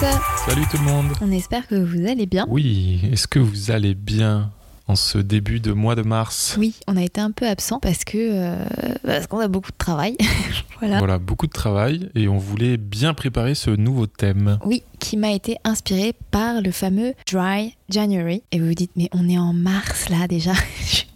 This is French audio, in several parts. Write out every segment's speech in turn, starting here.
Salut tout le monde. On espère que vous allez bien. Oui, est-ce que vous allez bien? En ce début de mois de mars Oui, on a été un peu absent parce que euh, parce qu'on a beaucoup de travail. voilà. Voilà, beaucoup de travail et on voulait bien préparer ce nouveau thème. Oui, qui m'a été inspiré par le fameux Dry January. Et vous vous dites, mais on est en mars là déjà.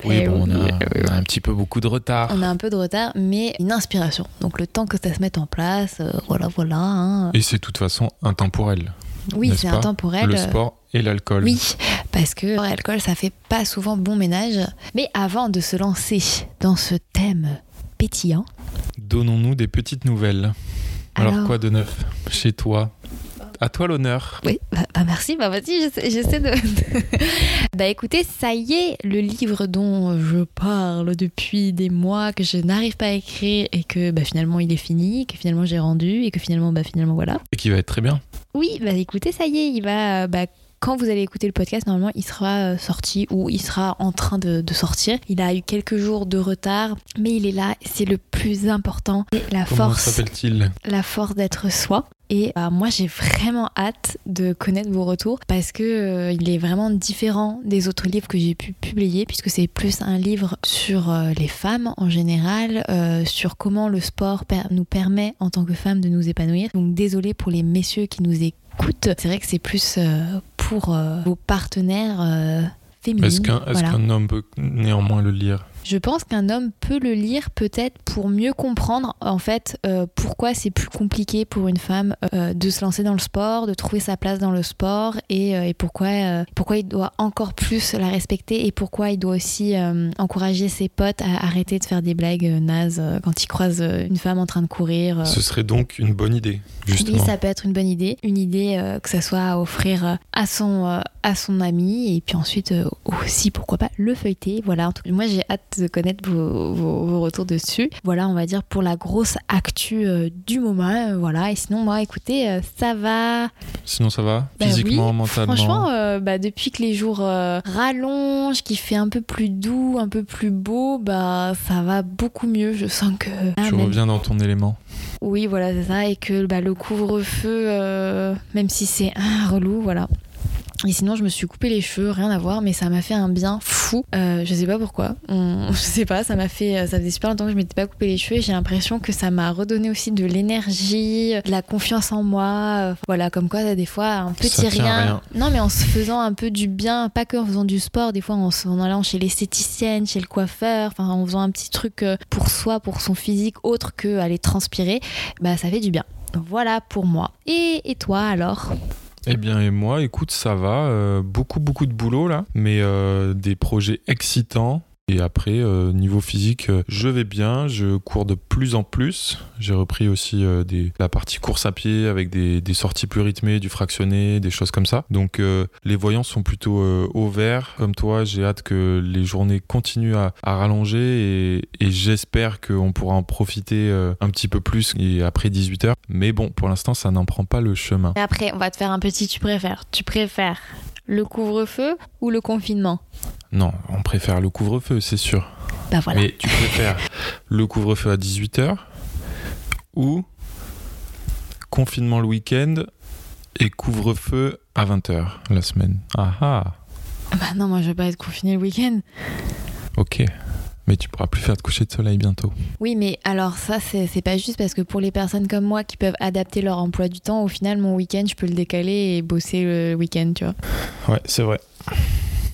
Oui, bon, a, on a un petit peu beaucoup de retard. On a un peu de retard, mais une inspiration. Donc le temps que ça se mette en place, euh, voilà, voilà. hein. Et c'est de toute façon intemporel. Oui, c'est intemporel. Le sport et l'alcool. Oui, parce que l'alcool, ça fait pas souvent bon ménage. Mais avant de se lancer dans ce thème pétillant, Donnons-nous des petites nouvelles. Alors, Alors- quoi de neuf chez toi? À toi l'honneur. oui, bah, bah, merci, bah vas-y, j'essaie, de- bah écoutez, ça y est, le livre dont je parle depuis des mois, que je n'arrive pas à écrire et que bah, finalement il est fini, que finalement j'ai rendu et que finalement, bah finalement voilà. Et qui va être très bien. Oui, bah écoutez, ça y est, il va. bah, quand vous allez écouter le podcast, normalement, il sera euh, sorti ou il sera en train de, de sortir. Il a eu quelques jours de retard, mais il est là. C'est le plus important. C'est la Comment force, s'appelle-t-il? La force d'être soi. Et bah, moi, j'ai vraiment hâte de connaître vos retours parce que euh, il est vraiment différent des autres livres que j'ai pu publier, puisque c'est plus un livre sur euh, les femmes en général, euh, sur comment le sport per- nous permet en tant que femmes de nous épanouir. Donc désolé pour les messieurs qui nous écoutent. C'est vrai que c'est plus euh, pour euh, vos partenaires euh, féminines. Est-ce qu'un homme peut néanmoins le lire? Je pense qu'un homme peut le lire peut-être pour mieux comprendre en fait euh, pourquoi c'est plus compliqué pour une femme euh, de se lancer dans le sport, de trouver sa place dans le sport et, euh, et pourquoi, pourquoi il doit encore plus la respecter et pourquoi il doit aussi encourager ses potes à arrêter de faire des blagues nazes quand ils croisent euh, une femme en train de courir. Ce serait donc une bonne idée, justement. Oui, ça peut être une bonne idée. Une idée que ça soit à offrir à son, à son ami et puis ensuite aussi, pourquoi pas, le feuilleter. Voilà, en tout cas, moi j'ai hâte de connaître vos, vos- vos retours dessus. Voilà, on va dire pour la grosse actu euh, du moment. euh, voilà, et sinon, moi, écoutez, euh, ça va. Sinon, ça va? Bah Physiquement, oui, mentalement? Franchement, bah, depuis que les jours rallongent, qu'il fait un peu plus doux, un peu plus beau, bah ça va beaucoup mieux. Je sens que. Ah, Tu même- reviens dans ton élément. oui, voilà, c'est ça. Et que bah, le couvre-feu, même si c'est un relou, voilà. Et sinon, je me suis coupé les cheveux, rien à voir, mais ça m'a fait un bien fou. Euh, je sais pas pourquoi. On- Je sais pas, ça m'a fait. Ça faisait super longtemps que je m'étais pas coupé les cheveux. et J'ai l'impression que ça m'a redonné aussi de l'énergie, de la confiance en moi. Euh, Voilà, comme quoi, des fois, un petit rien. Non, mais en se faisant un peu du bien, pas que en faisant du sport, des fois en, allant chez l'esthéticienne, chez le coiffeur, enfin en faisant un petit truc euh, pour soi, pour son physique, autre que aller transpirer, bah ça fait du bien. Voilà pour moi. Et, et toi alors? Eh bien, et moi, écoute, ça va. euh, beaucoup, beaucoup de boulot là, mais euh, des projets excitants. Et après, euh, niveau physique, euh, je vais bien, je cours de plus en plus. J'ai repris aussi euh, la partie course à pied avec des, sorties plus rythmées, du fractionné, des choses comme ça. Donc les voyants sont plutôt au vert. Comme toi, j'ai hâte que les journées continuent à, rallonger et, j'espère qu'on pourra en profiter un petit peu plus après 18h. Mais bon, pour l'instant, ça n'en prend pas le chemin. Et après, on va te faire un petit tu préfères. Tu préfères le couvre-feu ou le confinement? Non, on préfère le couvre-feu, c'est sûr. Bah voilà. Mais tu préfères le couvre-feu à 18h ou confinement le week-end et couvre-feu à 20h la semaine? Ah ah, Bah non, moi je vais pas être confinée le week-end. ok. Mais tu pourras plus faire de coucher de soleil bientôt. Oui, mais alors ça, c'est pas juste parce que pour les personnes comme moi qui peuvent adapter leur emploi du temps, au final, mon week-end, je peux le décaler et bosser le week-end, tu vois. Ouais, c'est vrai.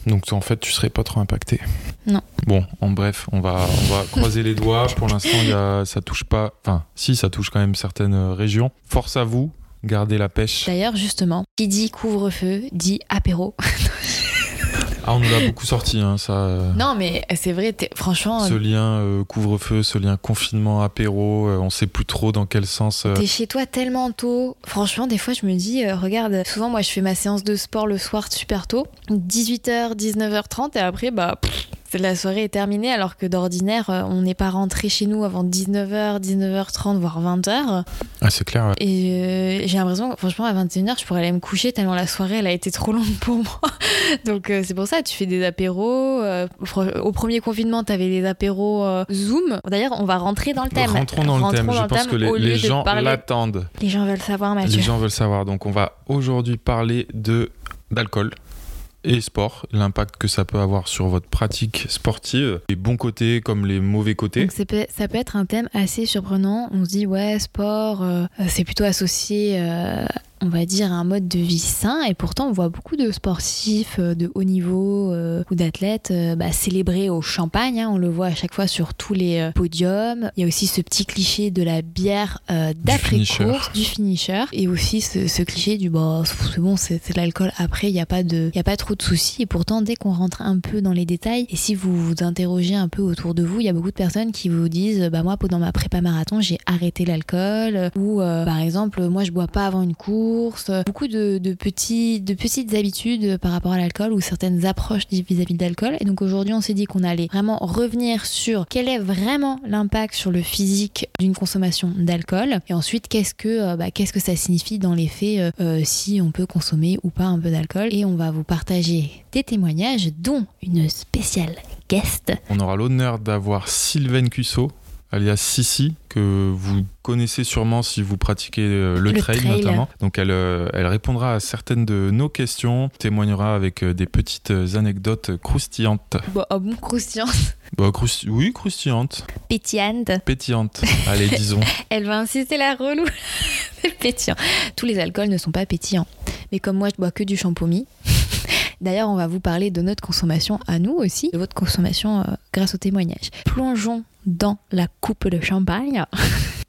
Donc en fait, tu serais pas trop impacté. Non. Bon, en bref, on va, on va croiser les doigts. Pour l'instant, ça touche pas. Enfin, si, ça touche quand même certaines euh, régions. Force à vous, gardez la pêche. D'ailleurs, justement, qui dit couvre-feu dit apéro. Ah, on nous l'a beaucoup sorti, hein, ça. euh, Non, mais c'est vrai, t'es- franchement, Ce lien euh, couvre-feu, ce lien confinement, apéro, euh, on sait plus trop dans quel sens. euh, T'es chez toi tellement tôt. Franchement, des fois, je me dis, euh, regarde, souvent, moi, je fais ma séance de sport le soir super tôt, 18h, 19h30, et après, bah, pff, la soirée est terminée, alors que d'ordinaire, euh, on n'est pas rentré chez nous avant 19h, 19h30, voire 20h. Ah, c'est clair. ouais. Et euh, j'ai l'impression, que, franchement, à 21h, je pourrais aller me coucher tellement la soirée, elle a été trop longue pour moi. Donc, euh, c'est pour ça, tu fais des apéros. euh, au premier confinement, t'avais des apéros Zoom. D'ailleurs, on va rentrer dans le thème. Rentrons dans le thème. dans Je le pense thème que les, gens l'attendent. Les gens veulent savoir, Mathieu. Les gens veulent savoir. Donc, on va aujourd'hui parler de d'alcool et sport, l'impact que ça peut avoir sur votre pratique sportive, les bons côtés comme les mauvais côtés. Ça peut être un thème assez surprenant. On se dit ouais sport, euh, c'est plutôt associé, euh, on va dire, un mode de vie sain. Et pourtant on voit beaucoup de sportifs euh, de haut niveau euh, ou d'athlètes euh, bah, célébrer au champagne. hein. on le voit à chaque fois sur tous les euh, podiums. Il y a aussi ce petit cliché de la bière euh, d'après finisher. course, du finisher, et aussi ce, ce cliché du bah c'est bon, c'est de l'alcool. Après il n'y a pas de, il y a pas trop de soucis. Et pourtant dès qu'on rentre un peu dans les détails, et si vous vous interrogez un peu autour de vous, il y a beaucoup de personnes qui vous disent bah moi pendant ma prépa marathon j'ai arrêté l'alcool ou euh, par exemple moi je bois pas avant une course. Beaucoup de, petites habitudes par rapport à l'alcool ou certaines approches vis-à-vis de l'alcool. Et donc aujourd'hui on s'est dit qu'on allait vraiment revenir sur quel est vraiment l'impact sur le physique d'une consommation d'alcool. Et ensuite qu'est-ce que euh, bah, ça signifie dans les faits euh, euh, si on peut consommer ou pas un peu d'alcool. Et on va vous partager des témoignages dont une spéciale guest. On aura l'honneur d'avoir Sylvaine Cusso, alias Sissi, que vous connaissez sûrement si vous pratiquez euh, le, Le trail, trail. notamment. Donc elle, euh, elle répondra à certaines de nos questions, témoignera avec euh, des petites anecdotes croustillantes. bon, oh bon croustillant Bah, crousti- oui, croustillantes, pétillante pétillantes. Allez, disons. elle va insister la relou pétillant tous les alcools ne sont pas pétillants mais comme moi je bois que du champomis D'ailleurs, on va vous parler de notre consommation à nous aussi, de votre consommation euh, grâce au témoignage. Plongeons dans la coupe de champagne.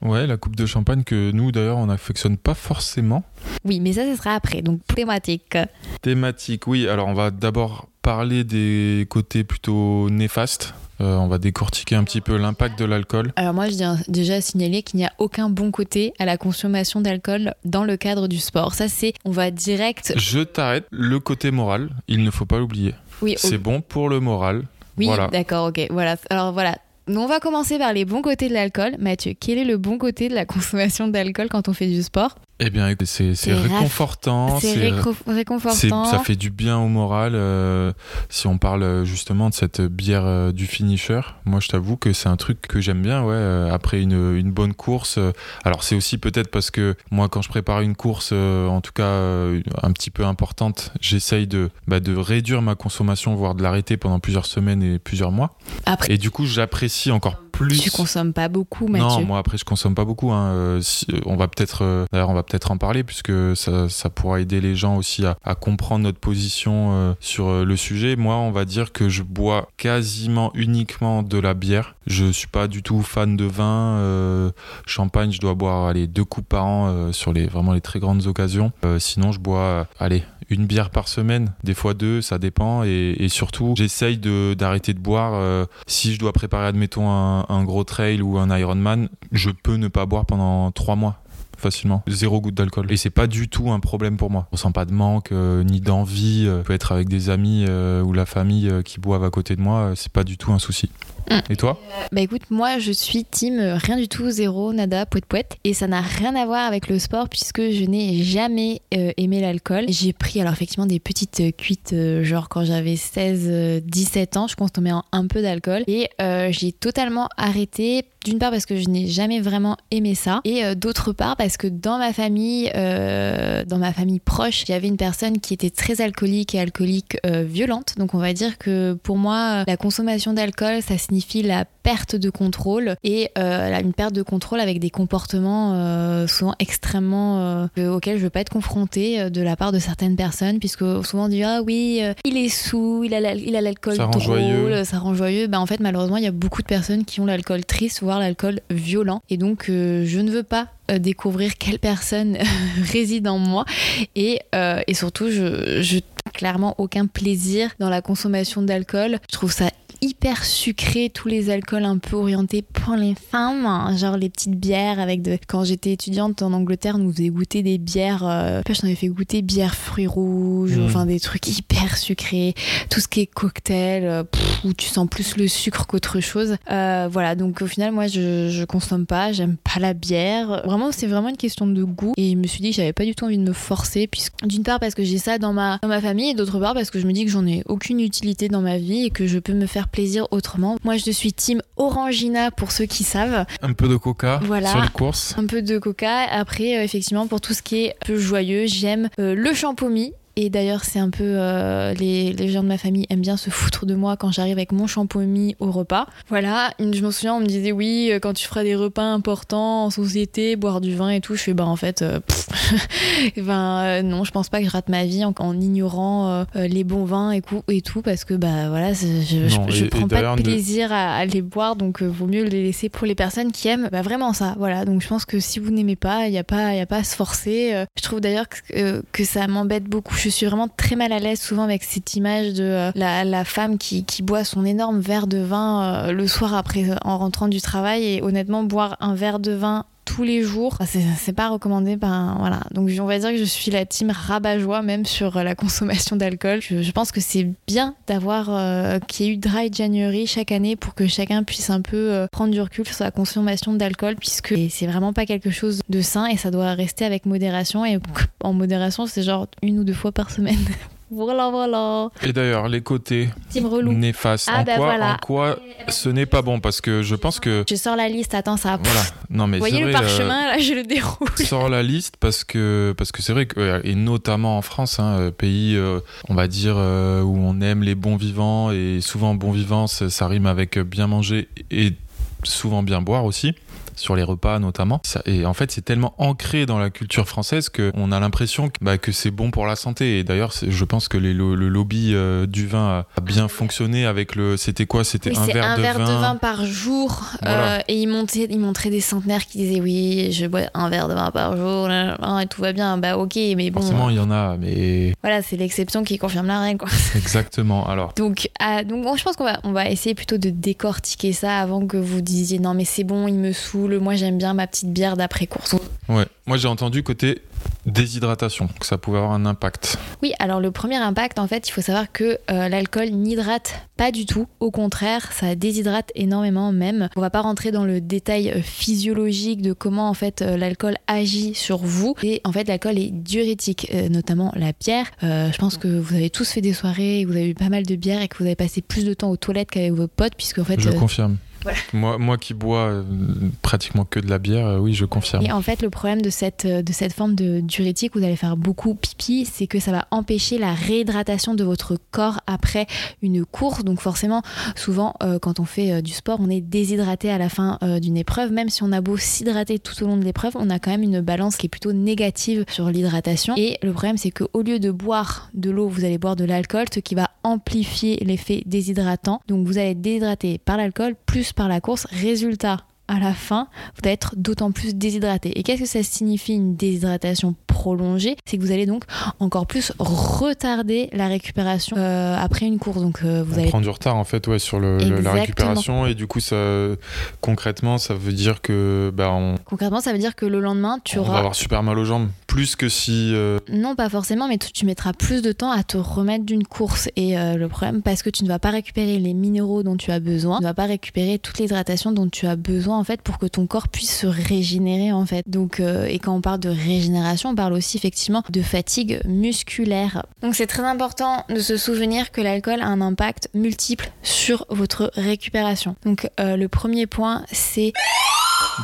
Ouais, la coupe de champagne que nous d'ailleurs on n'affectionne pas forcément. Oui, mais ça, ce sera après, donc thématique. Thématique, oui. Alors on va d'abord parler des côtés plutôt néfastes. Euh, on va décortiquer un petit peu l'impact de l'alcool. Alors moi, je tiens déjà à signaler qu'il n'y a aucun bon côté à la consommation d'alcool dans le cadre du sport. Ça, c'est, on va direct... Je t'arrête. Le côté moral, il ne faut pas l'oublier. Oui, C'est bon pour le moral. Oui, Voilà. d'accord, ok. Voilà. Alors voilà. On va commencer par les bons côtés de l'alcool. Mathieu, quel est le bon côté de la consommation d'alcool quand on fait du sport? Eh bien, c'est réconfortant. C'est c'est- réco- c'est- réconfortant. ça fait du bien au moral. euh, si on parle euh, justement de cette bière euh, du finisher, moi je t'avoue que c'est un truc que j'aime bien. Ouais, euh, après une, une bonne course. alors c'est aussi peut-être parce que moi quand je prépare une course, en tout cas un petit peu importante, j'essaye de, bah, de réduire ma consommation, voire de l'arrêter pendant plusieurs semaines et plusieurs mois. Après, Et du coup j'apprécie encore plus. tu consommes pas beaucoup, Mathieu. Non, moi après je consomme pas beaucoup. hein. Euh, si- euh, on va peut-être, euh, d'ailleurs on va peut-être en parler puisque ça, ça pourra aider les gens aussi à, à comprendre notre position euh, sur le sujet. Moi, on va dire que je bois quasiment uniquement de la bière. Je suis pas du tout fan de vin. euh, champagne, je dois boire allez deux coupes par an euh, sur les vraiment les très grandes occasions. Sinon, je bois allez une bière par semaine, des fois deux, ça dépend. Et, surtout, j'essaye d'arrêter de boire. euh, si je dois préparer, admettons, un, gros trail ou un Ironman, je peux ne pas boire pendant trois mois facilement. Zéro goutte d'alcool. Et c'est pas du tout un problème pour moi. On sent pas de manque, euh, ni d'envie. Euh, je peux être avec des amis euh, ou la famille euh, qui boivent à côté de moi. euh, c'est pas du tout un souci. Et toi Bah écoute, moi je suis team euh, rien du tout, zéro, nada, poète poète. Et ça n'a rien à voir avec le sport puisque je n'ai jamais euh, aimé l'alcool. J'ai pris alors effectivement des petites euh, cuites, euh, genre quand j'avais 16, euh, 17 ans, je consommais un, peu d'alcool. Et euh, j'ai totalement arrêté. D'une part parce que je n'ai jamais vraiment aimé ça. Et euh, d'autre part parce que dans ma famille, euh, dans ma famille proche, j'avais une personne qui était très alcoolique et alcoolique euh, violente. Donc on va dire que pour moi, la consommation d'alcool, ça signifie la perte de contrôle et une perte de contrôle avec des comportements souvent extrêmement auxquels je veux pas être confrontée de la part de certaines personnes, puisque souvent on dit ah oui, il est sous, il a l'alcool drôle, joyeux. ça rend joyeux. Ben, en fait, malheureusement, il y a beaucoup de personnes qui ont l'alcool triste, voire l'alcool violent, et donc je ne veux pas découvrir quelle personne réside en moi et, et surtout je, je clairement aucun plaisir dans la consommation d'alcool. Je trouve ça hyper sucré, tous les alcools un peu orientés pour les femmes, hein, genre les petites bières avec de. Quand j'étais étudiante en Angleterre, nous faisait goûter des bières. Euh... Je t'en fait goûter bière fruits rouges, mmh. enfin des trucs hyper sucrés, tout ce qui est cocktail, euh, où tu sens plus le sucre qu'autre chose. Euh, voilà, donc au final, moi je, je consomme pas, j'aime pas la bière. Vraiment, c'est vraiment une question de goût. Et je me suis dit que j'avais pas du tout envie de me forcer, puisque d'une part parce que j'ai ça dans ma, dans ma famille, et d'autre part parce que je me dis que j'en ai aucune utilité dans ma vie et que je peux me faire plaisir autrement. Moi, je suis team Orangina pour ceux qui savent. Un peu de coca voilà, sur les courses. Un peu de coca. Après, euh, effectivement, pour tout ce qui est un peu joyeux, j'aime euh, le champomis et d'ailleurs, c'est un peu. Euh, les, les, gens de ma famille aiment bien se foutre de moi quand j'arrive avec mon shampoing au repas. Voilà, je me souviens, on me disait oui, euh, quand tu feras des repas importants en société, boire du vin et tout. Je fais bah en fait, euh, ben, non, je pense pas que je rate ma vie en, en ignorant les bons vins et, et, tout parce que bah voilà, je, je, prends pas de plaisir à, les boire donc vaut mieux les laisser pour les personnes qui aiment bah, vraiment ça. Voilà, donc je pense que si vous n'aimez pas, il n'y a, pas, y a pas à se forcer. je trouve d'ailleurs que, que ça m'embête beaucoup je suis vraiment très mal à l'aise souvent avec cette image de euh, la, femme qui, boit son énorme verre de vin euh, le soir après en rentrant du travail et honnêtement boire un verre de vin tous les jours. C'est pas recommandé. Ben, voilà. Donc on va dire que je suis la team rabat-joie même sur euh, la consommation d'alcool. Je, pense que c'est bien d'avoir qu'il y ait eu Dry January chaque année pour que chacun puisse un peu prendre du recul sur la consommation d'alcool puisque c'est vraiment pas quelque chose de sain et ça doit rester avec modération. Et en modération, c'est genre une ou deux fois par semaine Voilà, voilà. Et d'ailleurs, les côtés néfastes, ah, en, bah quoi, en quoi ce n'est pas bon? Parce que je pense que. Je sors la liste, attends, ça. Voilà. Non, mais Vous voyez le parchemin, là, je le déroule. Je sors la liste parce que parce que c'est vrai que et notamment en France, hein, euh, pays, euh, on va dire euh, où on aime les bons vivants et souvent bon vivant, ça rime avec bien manger et souvent bien boire aussi sur les repas notamment. et en fait, c'est tellement ancré dans la culture française qu'on a l'impression que, bah, que c'est bon pour la santé. Et d'ailleurs, je pense que les, le, lobby euh, du vin a bien fonctionné avec le. C'était quoi? C'était un, verre, un de, verre vin. de vin par jour. Euh, et ils, montaient, ils montraient des centenaires qui disaient oui, je bois un verre de vin par jour, et tout va bien. Bah ok, mais bon. Forcément, il y en a, mais. Voilà, c'est l'exception qui confirme la règle. Quoi. Exactement. Alors. Donc, ah, donc je pense qu'on va, on va essayer plutôt de décortiquer ça avant que vous disiez non, mais c'est bon, il me saoule, moi j'aime bien ma petite bière d'après-course. Ouais, moi j'ai entendu côté déshydratation, que ça pouvait avoir un impact. Oui, alors le premier impact, en fait, il faut savoir que euh, l'alcool n'hydrate pas du tout. Au contraire, ça déshydrate énormément même. On va pas rentrer dans le détail euh, physiologique de comment en fait euh, l'alcool agit sur vous. Et en fait, l'alcool est diurétique, notamment la bière. je pense que vous avez tous fait des soirées, vous avez eu pas mal de bière et que vous avez passé plus de temps aux toilettes qu'avec vos potes, puisque en fait. Je confirme. Moi, moi qui bois euh, pratiquement que de la bière, euh, oui, je confirme. Et en fait, le problème de cette, euh, de cette forme de diurétique où vous allez faire beaucoup pipi, c'est que ça va empêcher la réhydratation de votre corps après une course. Donc forcément, souvent, quand on fait du sport, on est déshydraté à la fin d'une épreuve. Même si on a beau s'hydrater tout au long de l'épreuve, on a quand même une balance qui est plutôt négative sur l'hydratation. Et le problème, c'est qu'au lieu de boire de l'eau, vous allez boire de l'alcool, ce qui va amplifier l'effet déshydratant. Donc vous allez être déshydraté par l'alcool plus par la course. Résultat, à la fin, vous allez être d'autant plus déshydraté. Et qu'est-ce que ça signifie une déshydratation prolongée? C'est que vous allez donc encore plus retarder la récupération euh, après une course. Donc euh, vous on allez prendre du retard en fait ouais, sur le, la récupération et du coup ça concrètement ça veut dire que bah, on... concrètement ça veut dire que le lendemain tu on auras va avoir super mal aux jambes plus que si euh, non pas forcément mais tu mettras plus de temps à te remettre d'une course et le problème parce que tu ne vas pas récupérer les minéraux dont tu as besoin, tu ne vas pas récupérer toute l'hydratation dont tu as besoin en fait pour que ton corps puisse se régénérer en fait. Donc euh, et quand on parle de régénération, on parle aussi effectivement de fatigue musculaire. Donc c'est très important de se souvenir que l'alcool a un impact multiple sur votre récupération. Donc euh, le premier point c'est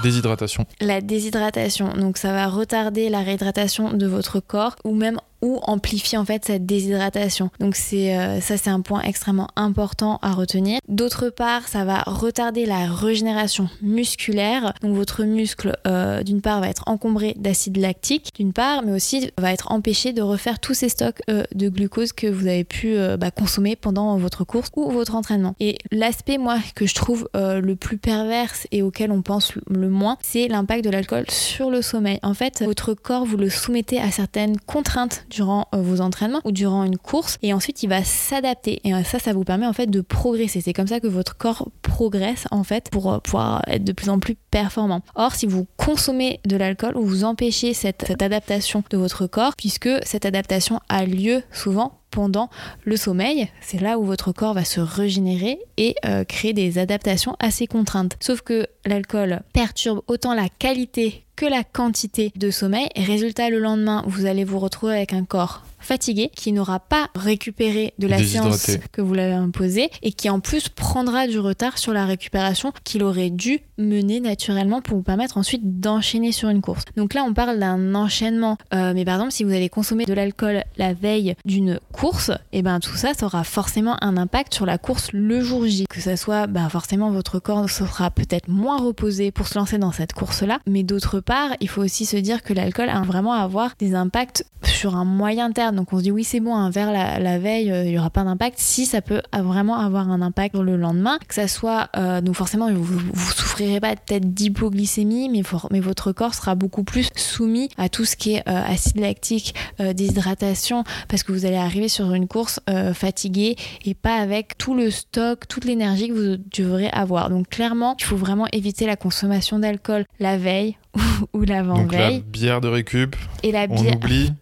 Déshydratation. La déshydratation. Donc ça va retarder la réhydratation de votre corps ou même ou amplifie en fait cette déshydratation. Donc c'est euh, ça c'est un point extrêmement important à retenir. D'autre part, ça va retarder la régénération musculaire. Donc votre muscle euh, d'une part va être encombré d'acide lactique d'une part, mais aussi va être empêché de refaire tous ces stocks euh, de glucose que vous avez pu bah, consommer pendant votre course ou votre entraînement. Et l'aspect moi que je trouve le plus perverse et auquel on pense le moins, c'est l'impact de l'alcool sur le sommeil. En fait, votre corps vous le soumettez à certaines contraintes durant euh, vos entraînements ou durant une course et ensuite il va s'adapter et euh, ça ça vous permet en fait de progresser c'est comme ça que votre corps progresse en fait pour euh, pouvoir être de plus en plus performant or si vous consommez de l'alcool vous empêchez cette, cette adaptation de votre corps puisque cette adaptation a lieu souvent pendant le sommeil. C'est là où votre corps va se régénérer et créer des adaptations assez contraintes. Sauf que l'alcool perturbe autant la qualité que la quantité de sommeil. Résultat, le lendemain, vous allez vous retrouver avec un corps fatigué, qui n'aura pas récupéré de la séance que vous l'avez imposée et qui en plus prendra du retard sur la récupération qu'il aurait dû mener naturellement pour vous permettre ensuite d'enchaîner sur une course. Donc là, on parle d'un enchaînement. Euh, mais par exemple, si vous allez consommer de l'alcool la veille d'une course, et eh ben tout ça, ça aura forcément un impact sur la course le jour J. Que ça soit, ben, forcément, votre corps sera peut-être moins reposé pour se lancer dans cette course-là. Mais d'autre part, il faut aussi se dire que l'alcool a vraiment à avoir des impacts sur un moyen terme. Donc on se dit oui c'est bon, un verre la, veille, euh, il n'y aura pas d'impact. Si ça peut vraiment avoir un impact le lendemain, que ça soit, euh, donc forcément vous, vous souffrirez pas peut-être d'hypoglycémie, mais, mais votre corps sera beaucoup plus soumis à tout ce qui est euh, acide lactique, déshydratation, parce que vous allez arriver sur une course fatigué et pas avec tout le stock, toute l'énergie que vous devrez avoir. Donc clairement, il faut vraiment éviter la consommation d'alcool la veille ou l'avant-veille. La bière de récup. Et la bière. On oublie.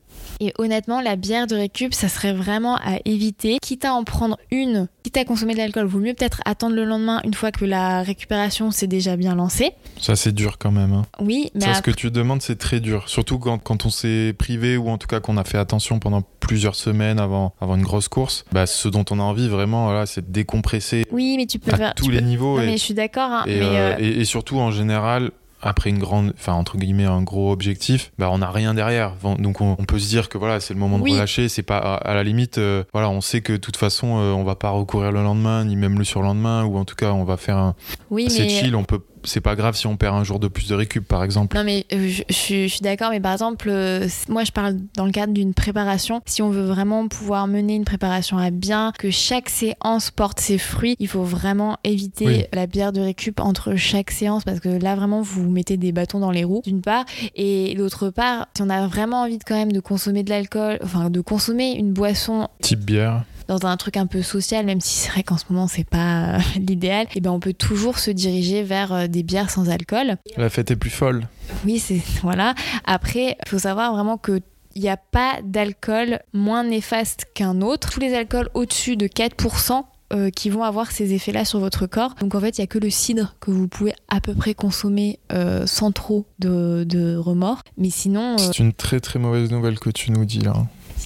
Et honnêtement, la bière de récup, ça serait vraiment à éviter. Quitte à en prendre une, quitte à consommer de l'alcool, vaut mieux peut-être attendre le lendemain une fois que la récupération s'est déjà bien lancée. Ça, c'est dur quand même. Hein. Oui, mais. Ça, ce que tu demandes, c'est très dur. Surtout quand, quand on s'est privé ou en tout cas qu'on a fait attention pendant plusieurs semaines avant, avant une grosse course. Bah, ce dont on a envie vraiment, voilà, c'est de décompresser. Oui, mais tu peux à faire. tous les niveaux. Non, mais je suis d'accord. Hein, et, euh, et surtout, en général, après une grande, enfin entre guillemets un gros objectif, bah on n'a rien derrière. Donc on, peut se dire que voilà c'est le moment de relâcher. C'est pas à, la limite, euh, voilà on sait que de toute façon euh, on va pas recourir le lendemain ni même le surlendemain ou en tout cas on va faire un oui, assez chill. On peut c'est pas grave si on perd un jour de plus de récup, par exemple. Non, mais euh, je, suis d'accord, mais par exemple, euh, moi je parle dans le cadre d'une préparation. Si on veut vraiment pouvoir mener une préparation à bien, que chaque séance porte ses fruits, il faut vraiment éviter la bière de récup entre chaque séance parce que là vraiment vous mettez des bâtons dans les roues, d'une part, et d'autre part, si on a vraiment envie de, quand même de consommer de l'alcool, enfin de consommer une boisson. Type bière dans un truc un peu social, même si c'est vrai qu'en ce moment c'est pas euh, l'idéal, et eh ben on peut toujours se diriger vers euh, des bières sans alcool. La fête est plus folle. Oui, c'est voilà. Après, il faut savoir vraiment que il n'y a pas d'alcool moins néfaste qu'un autre. Tous les alcools au-dessus de 4% euh, qui vont avoir ces effets-là sur votre corps. Donc en fait, il n'y a que le cidre que vous pouvez à peu près consommer sans trop de, remords. Mais sinon... C'est une très très mauvaise nouvelle que tu nous dis là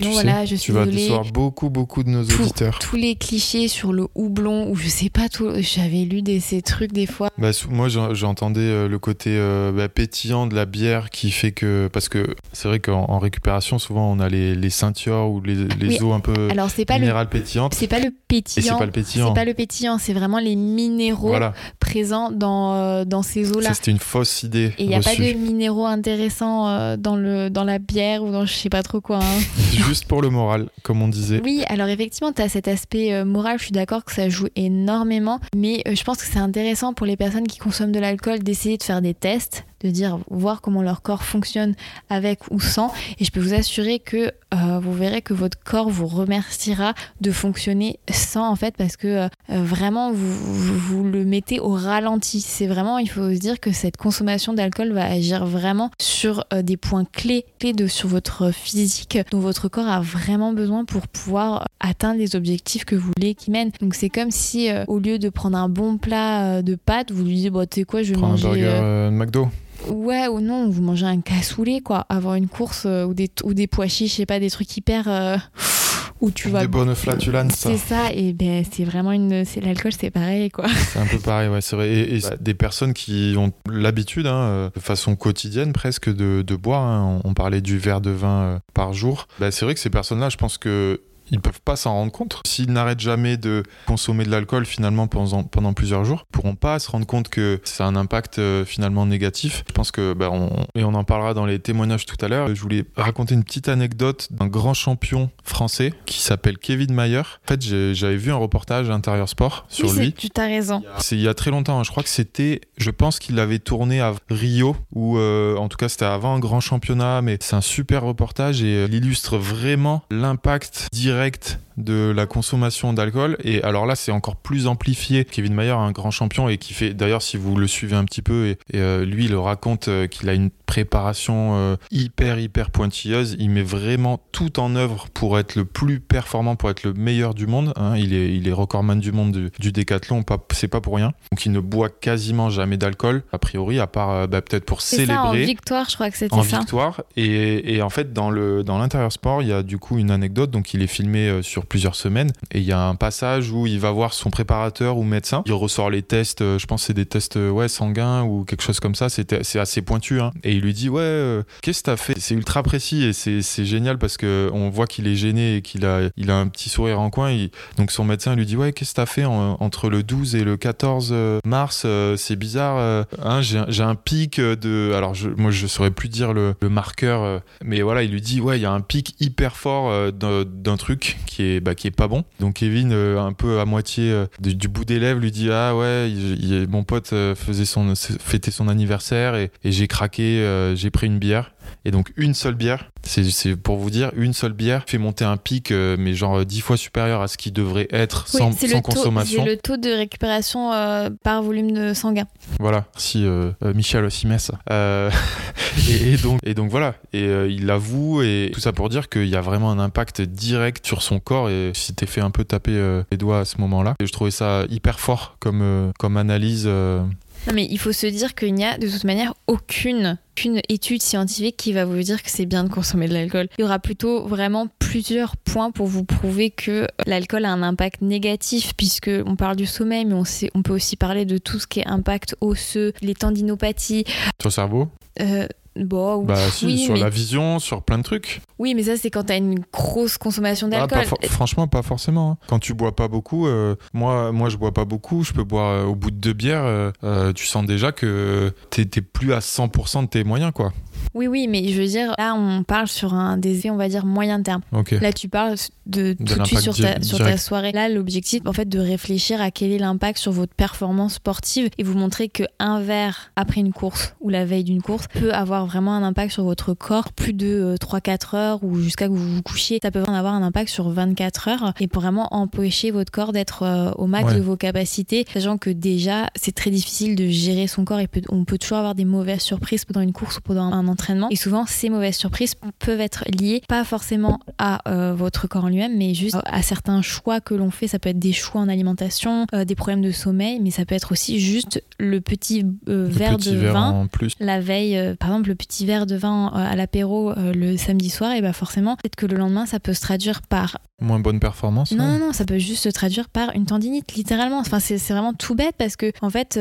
voilà, je suis tu vas décevoir beaucoup, beaucoup de nos auditeurs. Tous les clichés sur le houblon, ou je sais pas tout, j'avais lu des, ces trucs des fois. Bah, moi, j'entendais euh, le côté euh, bah, pétillant de la bière qui fait que. Parce que c'est vrai qu'en récupération, souvent, on a les, les ceintures ou les, les eaux un peu Alors, pas minérales pétillantes. C'est pas le pétillant. c'est pas le pétillant. C'est pas le pétillant, c'est vraiment les minéraux présents dans, euh, dans ces eaux-là. C'était une fausse idée. Et il n'y a pas de minéraux intéressants dans, le, dans la bière ou dans je sais pas trop quoi. Hein. Juste pour le moral, comme on disait. Oui, alors effectivement, tu as cet aspect euh, moral, je suis d'accord que ça joue énormément, mais euh, je pense que c'est intéressant pour les personnes qui consomment de l'alcool d'essayer de faire des tests de dire voir comment leur corps fonctionne avec ou sans. Et je peux vous assurer que euh, vous verrez que votre corps vous remerciera de fonctionner sans en fait parce que euh, vraiment vous, vous, le mettez au ralenti. C'est vraiment il faut se dire que cette consommation d'alcool va agir vraiment sur euh, des points clés clés de sur votre physique dont votre corps a vraiment besoin pour pouvoir atteindre les objectifs que vous voulez qui mènent donc c'est comme si au lieu de prendre un bon plat de pâtes vous lui dites bon tu sais quoi je vais manger un burger McDo Ouais ou non, vous mangez un cassoulet quoi, avant une course euh, ou, des, ou des pois chiches, je sais pas, des trucs hyper. Euh, où tu vas. Des bonnes flatulences. C'est ça, et ben c'est vraiment une. C'est l'alcool, c'est pareil, quoi. C'est un peu pareil, ouais, c'est vrai. Et, des personnes qui ont l'habitude, hein, de façon quotidienne presque, de, de boire. Hein. On, parlait du verre de vin par jour. Bah, c'est vrai que ces personnes-là, je pense que ils peuvent pas s'en rendre compte. S'ils n'arrêtent jamais de consommer de l'alcool finalement pendant, pendant plusieurs jours, ils pourront pas se rendre compte que ça a un impact euh, finalement négatif. Je pense que, bah, on, et on en parlera dans les témoignages tout à l'heure, je voulais raconter une petite anecdote d'un grand champion français qui s'appelle Kevin Mayer. En fait, j'avais vu un reportage Intérieur Sport sur lui. Tu as raison. C'est il y a très longtemps, hein. je crois que c'était, je pense qu'il l'avait tourné à Rio, ou euh, en tout cas c'était avant un grand championnat, mais c'est un super reportage et euh, il illustre vraiment l'impact direct direkt de la consommation d'alcool. Et alors là, c'est encore plus amplifié. Kevin Mayer, un grand champion et qui fait, d'ailleurs, si vous le suivez un petit peu, et, euh, lui, il raconte euh, qu'il a une préparation euh, hyper, hyper pointilleuse. Il met vraiment tout en œuvre pour être le plus performant, pour être le meilleur du monde. Hein. Il, est, il est recordman du monde du, décathlon, c'est pas pour rien. Donc il ne boit quasiment jamais d'alcool, a priori, à part bah, peut-être pour célébrer. Ça, en victoire, je crois que c'était ça. En victoire. Et, et, en fait, dans l'intérieur dans sport, il y a du coup une anecdote. Donc il est filmé sur plusieurs semaines. Et il y a un passage où il va voir son préparateur ou médecin. Il ressort les tests, euh, je pense c'est des tests euh, ouais, sanguins ou quelque chose comme ça. C'est assez pointu. Hein. Et il lui dit Ouais, qu'est-ce que t'as fait? C'est ultra précis et c'est génial parce qu'on voit qu'il est gêné et qu'il a, il a un petit sourire en coin. donc son médecin lui dit Ouais, qu'est-ce que t'as fait entre le 12 et le 14 mars C'est bizarre. Hein, J'ai un pic de. Alors moi je saurais plus dire le, le marqueur, mais voilà, il lui dit Ouais, il y a un pic hyper fort d'un truc qui est bah, qui est pas bon. Donc Kevin euh, un peu à moitié euh, du, bout des lèvres lui dit ah ouais mon pote euh, faisait son fêtait son anniversaire et, et j'ai craqué j'ai pris une bière et donc une seule bière, c'est pour vous dire, une seule bière fait monter un pic, euh, mais genre dix fois supérieur à ce qui devrait être sans, sans consommation. C'est le taux de récupération euh, par volume de sanguin. Voilà, si euh, Michel aussi met ça. Et, donc, et donc voilà, et il l'avoue, et tout ça pour dire qu'il y a vraiment un impact direct sur son corps, et si t'es fait un peu taper les doigts à ce moment-là, et je trouvais ça hyper fort comme, comme analyse. Non, mais il faut se dire qu'il n'y a de toute manière aucune, étude scientifique qui va vous dire que c'est bien de consommer de l'alcool. Il y aura plutôt vraiment plusieurs points pour vous prouver que l'alcool a un impact négatif, puisque on parle du sommeil, mais on, sait, on peut aussi parler de tout ce qui est impact osseux, les tendinopathies. Sur le cerveau? Euh, Bon, bah si, sur la vision, sur plein de trucs. Oui, mais ça c'est quand tu as une grosse consommation ah, d'alcool. franchement, pas forcément. Hein. Quand tu bois pas beaucoup, euh, moi, moi je bois pas beaucoup, je peux boire euh, au bout de deux bières, euh, tu sens déjà que t'es plus à 100% de tes moyens, quoi. Oui, oui, mais je veux dire, là, on parle sur un des on va dire, moyen terme. Là, tu parles de, tout de suite sur ta, sur ta, soirée. Là, l'objectif, en fait, de réfléchir à quel est l'impact sur votre performance sportive et vous montrer qu'un verre après une course ou la veille d'une course peut avoir vraiment un impact sur votre corps plus de 3-4 euh, heures ou jusqu'à que vous vous couchiez. Ça peut vraiment avoir un impact sur 24 heures et pour vraiment empêcher votre corps d'être euh, au max de vos capacités, sachant que déjà, c'est très difficile de gérer son corps et on peut toujours avoir des mauvaises surprises pendant une course ou pendant un entraînement et souvent, ces mauvaises surprises peuvent être liées pas forcément à euh, votre corps en lui-même, mais juste à certains choix que l'on fait. Ça peut être des choix en alimentation, euh, des problèmes de sommeil, mais ça peut être aussi juste le petit euh, verre de vin en plus. la veille. par exemple, le petit verre de vin à l'apéro le samedi soir, et bah forcément, peut-être que le lendemain, ça peut se traduire par moins bonne performance. Non, non, non, ça peut juste se traduire par une tendinite, littéralement. Enfin, c'est vraiment tout bête parce que en fait,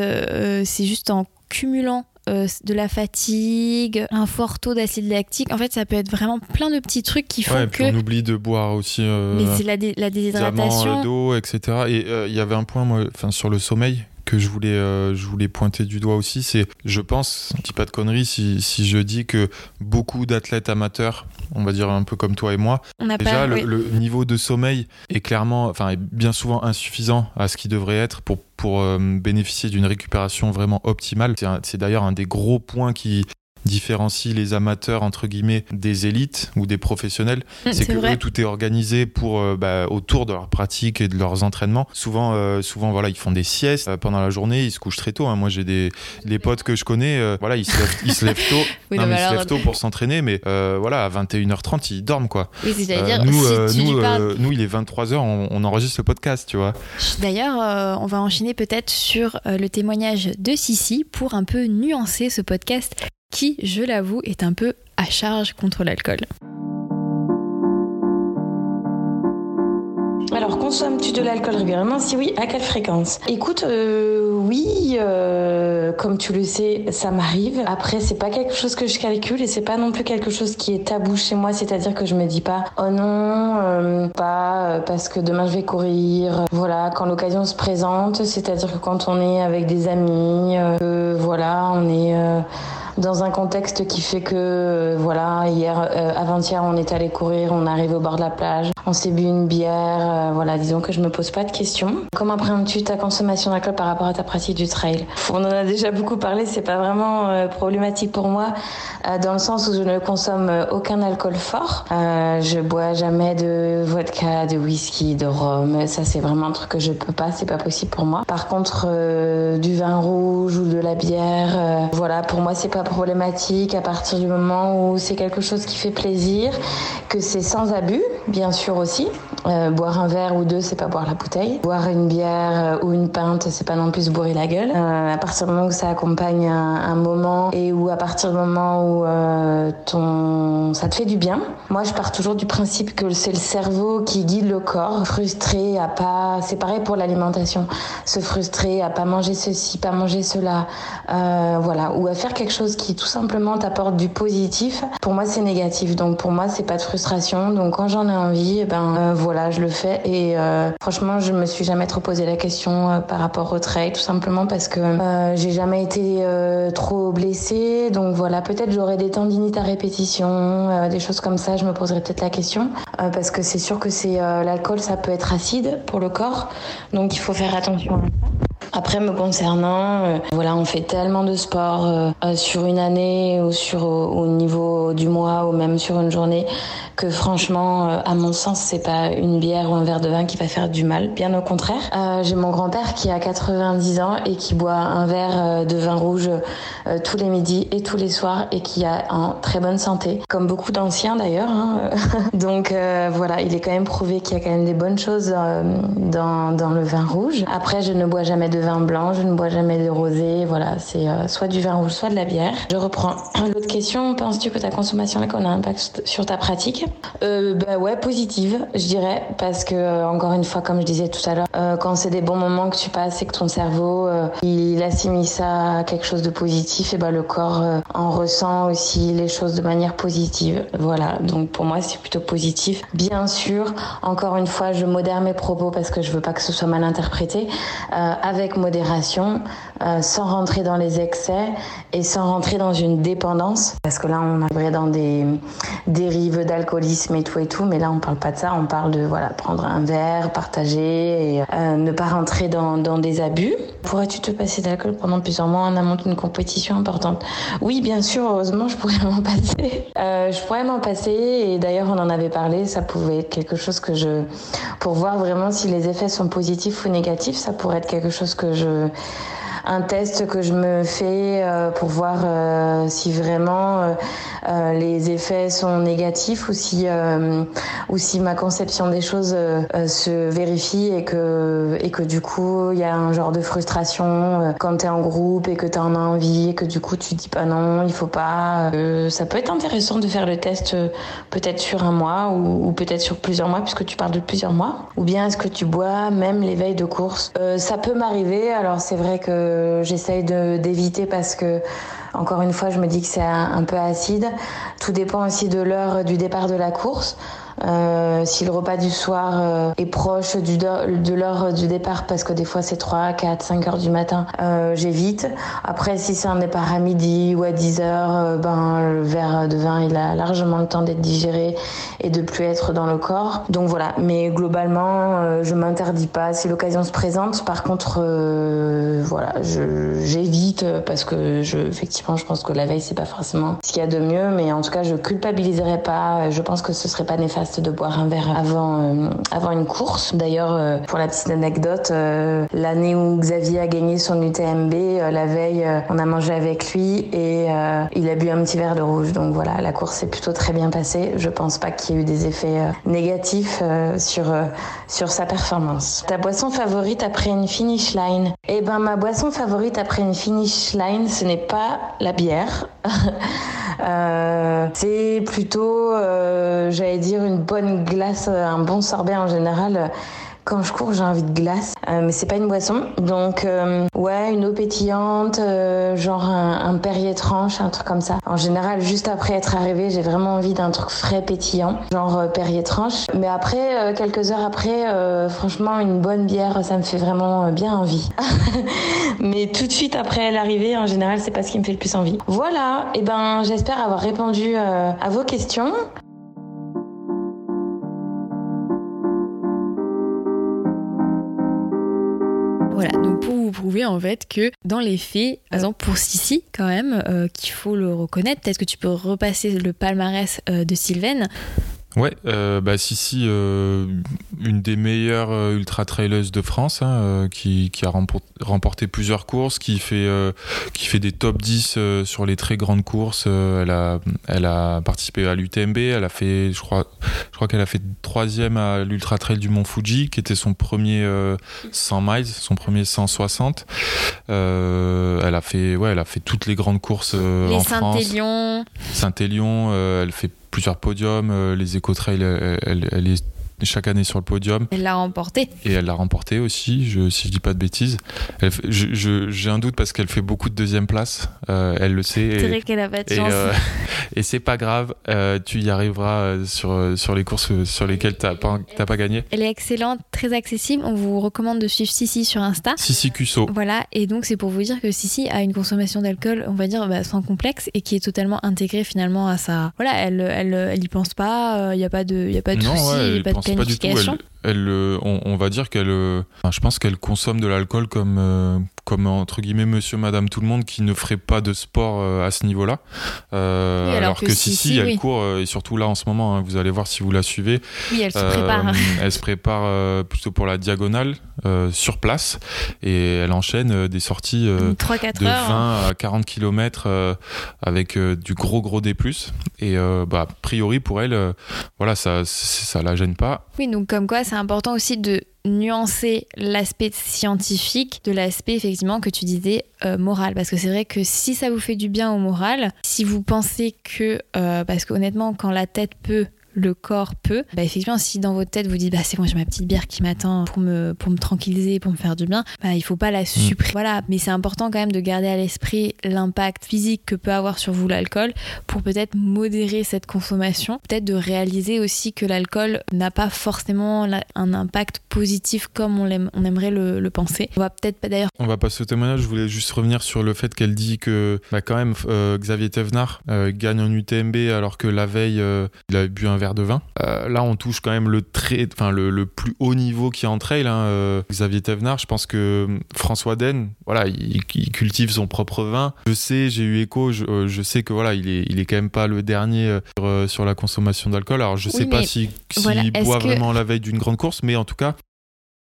c'est juste en cumulant euh, de la fatigue, un fort taux d'acide lactique. En fait, ça peut être vraiment plein de petits trucs qui font ouais, que. On oublie de boire aussi. Euh, Mais c'est la, la déshydratation. d'eau, etc. Et euh, il y avait un point, moi, sur le sommeil que je voulais, je voulais pointer du doigt aussi, c'est, je pense, je dis pas de conneries si, si je dis que beaucoup d'athlètes amateurs, on va dire un peu comme toi et moi, déjà le, le, niveau de sommeil est clairement, enfin, est bien souvent insuffisant à ce qu'il devrait être pour pour euh, bénéficier d'une récupération vraiment optimale. C'est d'ailleurs un des gros points qui, différencie les amateurs entre guillemets des élites ou des professionnels, c'est que eux tout est organisé pour euh, bah, autour de leur pratique et de leurs entraînements. Souvent, euh, souvent voilà, ils font des siestes euh, pendant la journée, ils se couchent très tôt. Hein. Moi, j'ai des les potes que je connais, voilà, ils se lèvent, ils se lèvent tôt, non, mais ils se lèvent tôt pour s'entraîner, mais voilà, à 21h30, ils dorment quoi. Oui, dire, nous, nous, nous, il est 23h, on, on, enregistre le podcast, tu vois. D'ailleurs, on va enchaîner peut-être sur le témoignage de Sissi pour un peu nuancer ce podcast qui, je l'avoue, est un peu à charge contre l'alcool. consommes-tu de l'alcool régulièrement? Si oui, à quelle fréquence? Écoute, euh, oui, euh, comme tu le sais, ça m'arrive. Après, c'est pas quelque chose que je calcule et c'est pas non plus quelque chose qui est tabou chez moi. C'est-à-dire que je me dis pas, oh non, euh, pas parce que demain je vais courir. Voilà, quand l'occasion se présente, c'est-à-dire que quand on est avec des amis, voilà, on est dans un contexte qui fait que, euh, voilà, hier, euh, avant-hier, on est allé courir, on arrive au bord de la plage, on s'est bu une bière, euh, voilà, disons que je me pose pas de questions. Comment appréhendes-tu ta consommation d'alcool par rapport à ta pratique du trail? On en a déjà beaucoup parlé, c'est pas vraiment problématique pour moi, dans le sens où je ne consomme aucun alcool fort. je bois jamais de vodka, de whisky, de rhum. Ça, c'est vraiment un truc que je peux pas, c'est pas possible pour moi. Par contre, du vin rouge ou de la bière, voilà, pour moi, c'est pas problématique à partir du moment où c'est quelque chose qui fait plaisir, que c'est sans abus, bien sûr aussi. Euh, boire un verre ou deux, c'est pas boire la bouteille. Boire une bière euh, ou une pinte, c'est pas non plus se bourrer la gueule. Euh, à partir du moment où ça accompagne un, moment et où à partir du moment où ton ça te fait du bien. Moi, je pars toujours du principe que c'est le cerveau qui guide le corps. Frustré à pas, c'est pareil pour l'alimentation. Se frustrer à pas manger ceci, pas manger cela, voilà, ou à faire quelque chose qui tout simplement t'apporte du positif. Pour moi, c'est négatif. Donc pour moi, c'est pas de frustration. Donc quand j'en ai envie, eh ben voilà je le fais et euh, franchement, je me suis jamais trop posé la question euh, par rapport au trail, tout simplement parce que euh, j'ai jamais été trop blessée. Donc voilà, peut-être j'aurais des tendinites à répétition, des choses comme ça. Je me poserais peut-être la question parce que c'est sûr que c'est l'alcool, ça peut être acide pour le corps, donc il faut faire attention à ça. Après, me concernant, euh, voilà, on fait tellement de sport euh, euh, sur une année ou sur au, niveau du mois ou même sur une journée que franchement, à mon sens, c'est pas une bière ou un verre de vin qui va faire du mal. Bien au contraire. J'ai mon grand-père qui a 90 ans et qui boit un verre de vin rouge tous les midis et tous les soirs et qui a en très bonne santé, comme beaucoup d'anciens d'ailleurs. Hein. Donc voilà, il est quand même prouvé qu'il y a quand même des bonnes choses dans, dans le vin rouge. Après, je ne bois jamais de vin blanc, je ne bois jamais de rosé. Voilà, c'est euh, soit du vin rouge, soit de la bière. Je reprends l'autre question. Penses-tu que ta consommation d'alcool a un impact sur ta pratique? Euh, Bah ouais, positive, je dirais, parce que euh, encore une fois, comme je disais tout à l'heure, euh, quand c'est des bons moments que tu passes et que ton cerveau il assimile ça à quelque chose de positif, et ben le corps en ressent aussi les choses de manière positive. Voilà, donc pour moi c'est plutôt positif. Bien sûr, encore une fois, je modère mes propos parce que je veux pas que ce soit mal interprété. avec modération, euh, sans rentrer dans les excès et sans rentrer dans une dépendance. Parce que là, on arriverait dans des dérives d'alcoolisme et tout et tout, mais là, on parle pas de ça. On parle de voilà prendre un verre, partager et euh, ne pas rentrer dans, des abus. Pourrais-tu te passer d'alcool pendant plusieurs mois en amont d'une compétition importante? Oui, bien sûr. Heureusement, je pourrais m'en passer. Euh, je pourrais m'en passer et d'ailleurs, on en avait parlé. Ça pouvait être quelque chose que je, pour voir vraiment si les effets sont positifs ou négatifs, ça pourrait être quelque chose que je un test que je me fais euh, pour voir euh, si vraiment euh, les effets sont négatifs ou si ou si ma conception des choses se vérifie et que et que du coup il y a un genre de frustration quand tu es en groupe et que tu en as envie et que du coup tu dis pas non, il faut pas. ça peut être intéressant de faire le test peut-être sur un mois ou, peut-être sur plusieurs mois puisque tu parles de plusieurs mois. Ou bien est-ce que tu bois même les veilles de course? Ça peut m'arriver. Alors c'est vrai que j'essaye d'éviter parce que encore une fois, je me dis que c'est un, peu acide. Tout dépend aussi de l'heure du départ de la course. Euh, si le repas du soir euh, est proche du, de l'heure du départ, parce que des fois c'est 3, 4, 5 heures du matin, euh, j'évite. Après, si c'est un départ à midi ou à 10 heures, ben, le verre de vin, il a largement le temps d'être digéré et de plus être dans le corps. Donc voilà, mais globalement, je m'interdis pas si l'occasion se présente. Par contre, voilà, j'évite parce que je, effectivement, je pense que la veille, c'est pas forcément ce qu'il y a de mieux, mais en tout cas, je culpabiliserai pas. Je pense que ce serait pas néfaste de boire un verre avant, euh, avant une course. D'ailleurs, euh, pour la petite anecdote, euh, l'année où Xavier a gagné son UTMB, la veille, on a mangé avec lui et il a bu un petit verre de rouge. Donc voilà, la course s'est plutôt très bien passée. Je pense pas qu'il y ait eu des effets négatifs sur, sur sa performance. Ta boisson favorite après une finish line? Eh ben, ma boisson favorite après une finish line, ce n'est pas la bière. c'est plutôt, j'allais dire, une bonne glace, un bon sorbet en général Quand je cours, j'ai envie de glace, euh, mais c'est pas une boisson. Donc, euh, ouais, une eau pétillante, euh, genre un, un Perrier tranche, un truc comme ça. En général, juste après être arrivé, j'ai vraiment envie d'un truc frais pétillant, genre euh, Perrier tranche. Mais après, euh, quelques heures après, euh, franchement, une bonne bière, ça me fait vraiment bien envie. mais tout de suite après l'arrivée, en général, c'est pas ce qui me fait le plus envie. Voilà, et ben, j'espère avoir répondu à vos questions. Voilà, donc pour vous prouver en fait que dans les faits, par exemple pour Sissi quand même, euh, qu'il faut le reconnaître, peut-être que tu peux repasser le palmarès euh, de Sylvaine. Ouais, euh, bah si si, euh, une des meilleures euh, ultra traileuses de France, hein, euh, qui, qui a rempor- remporté plusieurs courses, qui fait euh, qui fait des top 10 euh, sur les très grandes courses. elle a elle a participé à l'UTMB, elle a fait, je crois, je crois qu'elle a fait troisième à l'ultra trail du Mont Fuji, qui était son premier euh, 100 miles, son premier 160. Euh, elle a fait, ouais, elle a fait toutes les grandes courses les en France. Saint-Élion, Saint-Élion, elle fait plusieurs podiums, euh, les éco-trails, elle, elle- elle est chaque année sur le podium elle l'a remporté. et elle l'a remporté aussi, je, si je dis pas de bêtises. Elle fait- je- je- J'ai un doute parce qu'elle fait beaucoup de deuxième place, euh, elle le sait. C'est Et, vrai qu'elle a pas de et, chance. euh, et c'est pas grave, euh, tu y arriveras euh, sur, sur les courses sur lesquelles t'as pas, t'as pas gagné. Elle est excellente, très accessible. On vous recommande de suivre Sissi sur Insta. Sissi Cusso. Voilà, et donc c'est pour vous dire que Sissi a une consommation d'alcool, on va dire, bah, sans complexe et qui est totalement intégrée finalement à sa. Voilà, elle, elle, elle y pense pas, il n'y a pas de, y a pas de non, soucis, ouais, y a pas de pense pas du tout. Elle, euh, on, on va dire qu'elle, euh, enfin, je pense qu'elle consomme de l'alcool comme, euh, comme entre guillemets Monsieur, Madame, tout le monde qui ne ferait pas de sport euh, à ce niveau-là. Euh, Oui, alors alors, que si, si, elle oui. court et surtout là en ce moment, hein, vous allez voir si vous la suivez. Oui, elle se prépare. elle se prépare plutôt pour la diagonale sur place et elle enchaîne des sorties. 3-4 de heures. 20 à 40 km avec du gros gros D+. Et euh, bah, a priori pour elle, voilà, ça, ça la gêne pas. Oui, donc comme quoi c'est important aussi de nuancer l'aspect scientifique de l'aspect effectivement que tu disais euh, moral. Parce que c'est vrai que si ça vous fait du bien au moral si vous pensez que euh, parce qu'honnêtement quand la tête peut le corps peut, bah effectivement, si dans votre tête vous dites bah c'est bon, j'ai ma petite bière qui m'attend pour me, pour me tranquilliser, pour me faire du bien, bah il faut pas la supprimer. Voilà, mais c'est important quand même de garder à l'esprit l'impact physique que peut avoir sur vous l'alcool pour peut-être modérer cette consommation, peut-être de réaliser aussi que l'alcool n'a pas forcément un impact positif comme on, aimerait le, le penser. On va peut-être pas d'ailleurs. On va passer au témoignage. Je voulais juste revenir sur le fait qu'elle dit que bah, quand même euh, Xavier Thévenard euh, gagne en UTMB alors que la veille euh, il avait bu un verre de vin. Euh, là, on touche quand même le très, enfin le, le plus haut niveau qui est en trail. hein, euh, Xavier Thévenard, je pense que euh, François Den, voilà, il, il cultive son propre vin. Je sais, j'ai eu écho. Je, je sais que voilà, il est, il est quand même pas le dernier sur, sur la consommation d'alcool. Alors, je Oui, sais pas mais si s'il voilà, boit que- vraiment la veille d'une grande course, mais en tout cas.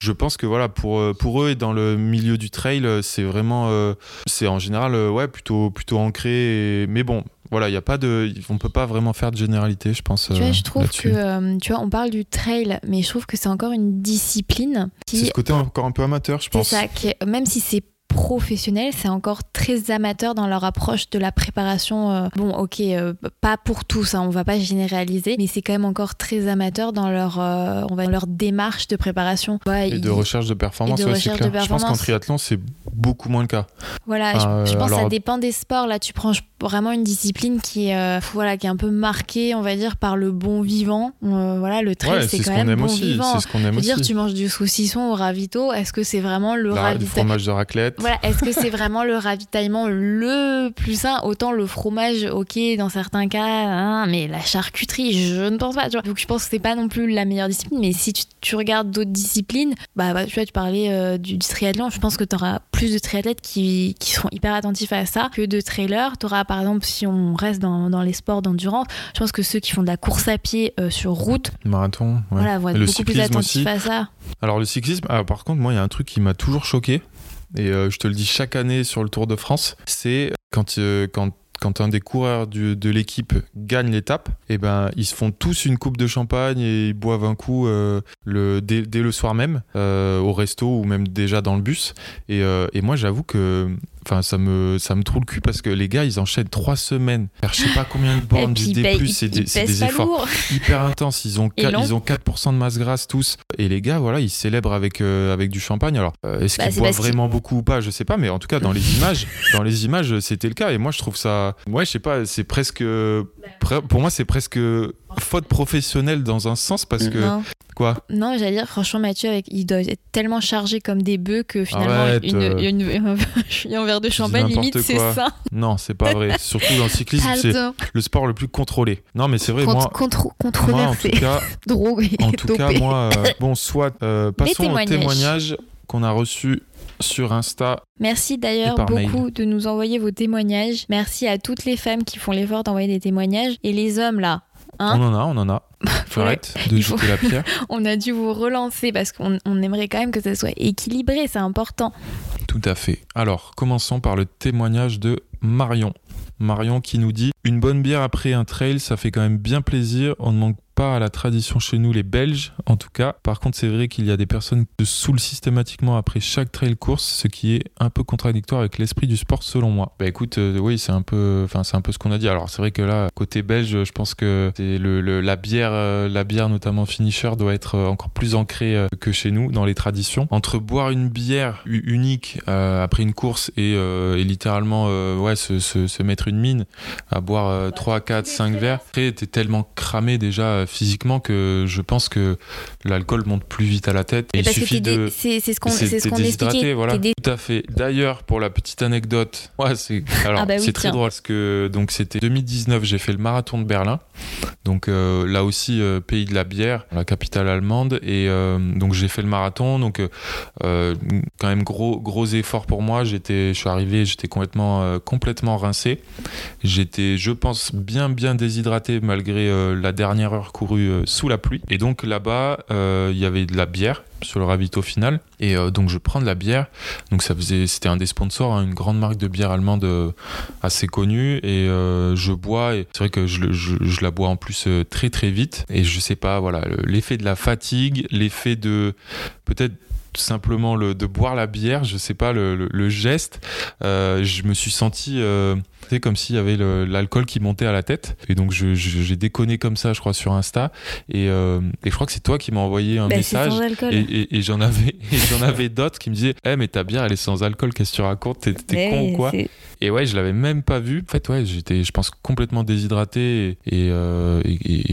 Je pense que voilà pour pour eux et dans le milieu du trail, c'est vraiment euh, c'est en général ouais plutôt plutôt ancré. et- Mais bon, voilà, il y a pas de on peut pas vraiment faire de généralité, je pense. Tu vois, euh, je trouve que, euh, tu vois, on parle du trail, mais je trouve que c'est encore une discipline c'est qui, ce côté encore un peu amateur, je c'est pense. ça, qui est- même si c'est professionnel, c'est encore très amateur dans leur approche de la préparation. euh, bon, ok, euh, pas pour tous, hein, on va pas généraliser, mais c'est quand même encore très amateur dans leur, euh, on va dire leur démarche de préparation. Ouais, Et de recherche de performance, et de ouais, de. Je pense qu'en triathlon, c'est beaucoup moins le cas. Voilà, je, je pense que ça dépend des sports. Là, tu prends vraiment une discipline qui, est, voilà, qui est un peu marquée, on va dire, par le bon vivant. Voilà, le trail, Ouais, c'est c'est ce quand même aime bon aussi. vivant. C'est ce qu'on aime veux aussi. dire, tu manges du saucisson au ravito, est-ce que c'est vraiment le La- du fromage de raclette. Voilà, est-ce que c'est vraiment le ravitaillement le plus sain? Autant le fromage, ok, dans certains cas, hein, mais la charcuterie, je ne pense pas. Tu vois. Donc je pense que c'est pas non plus la meilleure discipline, mais si tu, tu regardes d'autres disciplines, bah, bah, tu vois, tu parlais euh, du, du triathlon, je pense que tu auras plus de triathlètes qui, qui seront hyper attentifs à ça que de trailers. Tu auras par exemple, si on reste dans, dans les sports d'endurance, je pense que ceux qui font de la course à pied euh, sur route, Marathon. ouais. voilà, vont être Le beaucoup plus attentifs aussi. à ça. Alors le cyclisme, ah, par contre, moi, il y a un truc qui m'a toujours choqué, et euh, je te le dis chaque année sur le Tour de France, c'est quand, euh, quand, quand un des coureurs de l'équipe gagne l'étape, et ben ils se font tous une coupe de champagne et ils boivent un coup euh, le, dès, le soir même, euh, au resto ou même déjà dans le bus. Euh, et moi, j'avoue que enfin ça me ça me trouve le cul parce que les gars ils enchaînent trois semaines. Faire je sais pas combien de bornes du D+, c'est des, des efforts hyper intenses. Ils ont 4, ils ont 4% de masse grasse tous. Et les gars voilà ils célèbrent avec euh, avec du champagne. Alors euh, est-ce bah, qu'ils boivent vraiment beaucoup ou pas? Je sais pas, mais en tout cas dans les images dans les images c'était le cas. Et moi je trouve ça ouais je sais pas c'est presque pour moi c'est presque faute professionnelle dans un sens parce que Quoi Non, j'allais dire, franchement, Mathieu, avec, il doit être tellement chargé comme des bœufs que finalement, une, euh. un verre de champagne, limite, c'est ça. Non, c'est pas vrai. Surtout dans le cyclisme, c'est le sport le plus contrôlé. Non, mais c'est vrai, moi. Contre, controversé. Moi, en tout cas, en tout cas moi, euh, bon, soit. Euh, passons témoignages. au témoignage qu'on a reçu sur Insta. Merci d'ailleurs beaucoup de nous envoyer vos témoignages. Merci à toutes les femmes qui font l'effort d'envoyer des témoignages. Et les hommes là, Hein on en a, on en a. Faut arrête de jeter la pierre. on a dû vous relancer parce qu'on aimerait quand même que ça soit équilibré, c'est important. Tout à fait. Alors, commençons par le témoignage de Marion. Marion qui nous dit Une bonne bière après un trail, ça fait quand même bien plaisir. On ne manque pas à la tradition chez nous, les Belges en tout cas. Par contre, c'est vrai qu'il y a des personnes qui se saoulent systématiquement après chaque trail course, ce qui est un peu contradictoire avec l'esprit du sport selon moi. Bah écoute, euh, oui, c'est un peu, enfin c'est un peu ce qu'on a dit. Alors c'est vrai que là, côté belge, je pense que le, la bière, euh, la bière notamment finisher doit être euh, encore plus ancrée que chez nous dans les traditions. Entre boire une bière unique après une course et, littéralement ouais se, se, mettre une mine à boire 3, 4, 5 verres, après t'es tellement cramé déjà physiquement que je pense que l'alcool monte plus vite à la tête. Et il suffit de. C'est ce qu'on ce expliquait. Voilà. Tout à fait. D'ailleurs, pour la petite anecdote, ouais, c'est alors ah bah c'est très drôle parce que donc c'était 2019, j'ai fait le marathon de Berlin. Donc euh, là aussi euh, pays de la bière, la capitale allemande et euh, donc j'ai fait le marathon donc quand même gros gros effort pour moi, j'étais je suis arrivé, j'étais complètement complètement rincé. J'étais je pense bien bien déshydraté malgré la dernière heure euh, sous la pluie. Et donc là-bas, euh, il y avait de la bière sur le ravito final. Et euh, donc je prends de la bière. Donc ça faisait, c'était un des sponsors, hein, une grande marque de bière allemande assez connue. Et je bois. Et c'est vrai que je, je, la bois en plus très très vite. Et je sais pas, voilà, l'effet de la fatigue, l'effet de peut-être simplement le, de boire la bière, je sais pas, le, le, geste, euh, je me suis senti euh, comme s'il y avait l'alcool qui montait à la tête. Et donc j'ai déconné comme ça, je crois, sur Insta. Et, euh, et je crois que c'est toi qui m'as envoyé un bah, message. Et, et, j'en avais, j'en avais d'autres qui me disaient Eh, mais ta bière, elle est sans alcool, qu'est-ce que tu racontes? T'es con ou quoi? Et ouais, je l'avais même pas vu. En fait, ouais, j'étais, je pense, complètement déshydraté et, euh,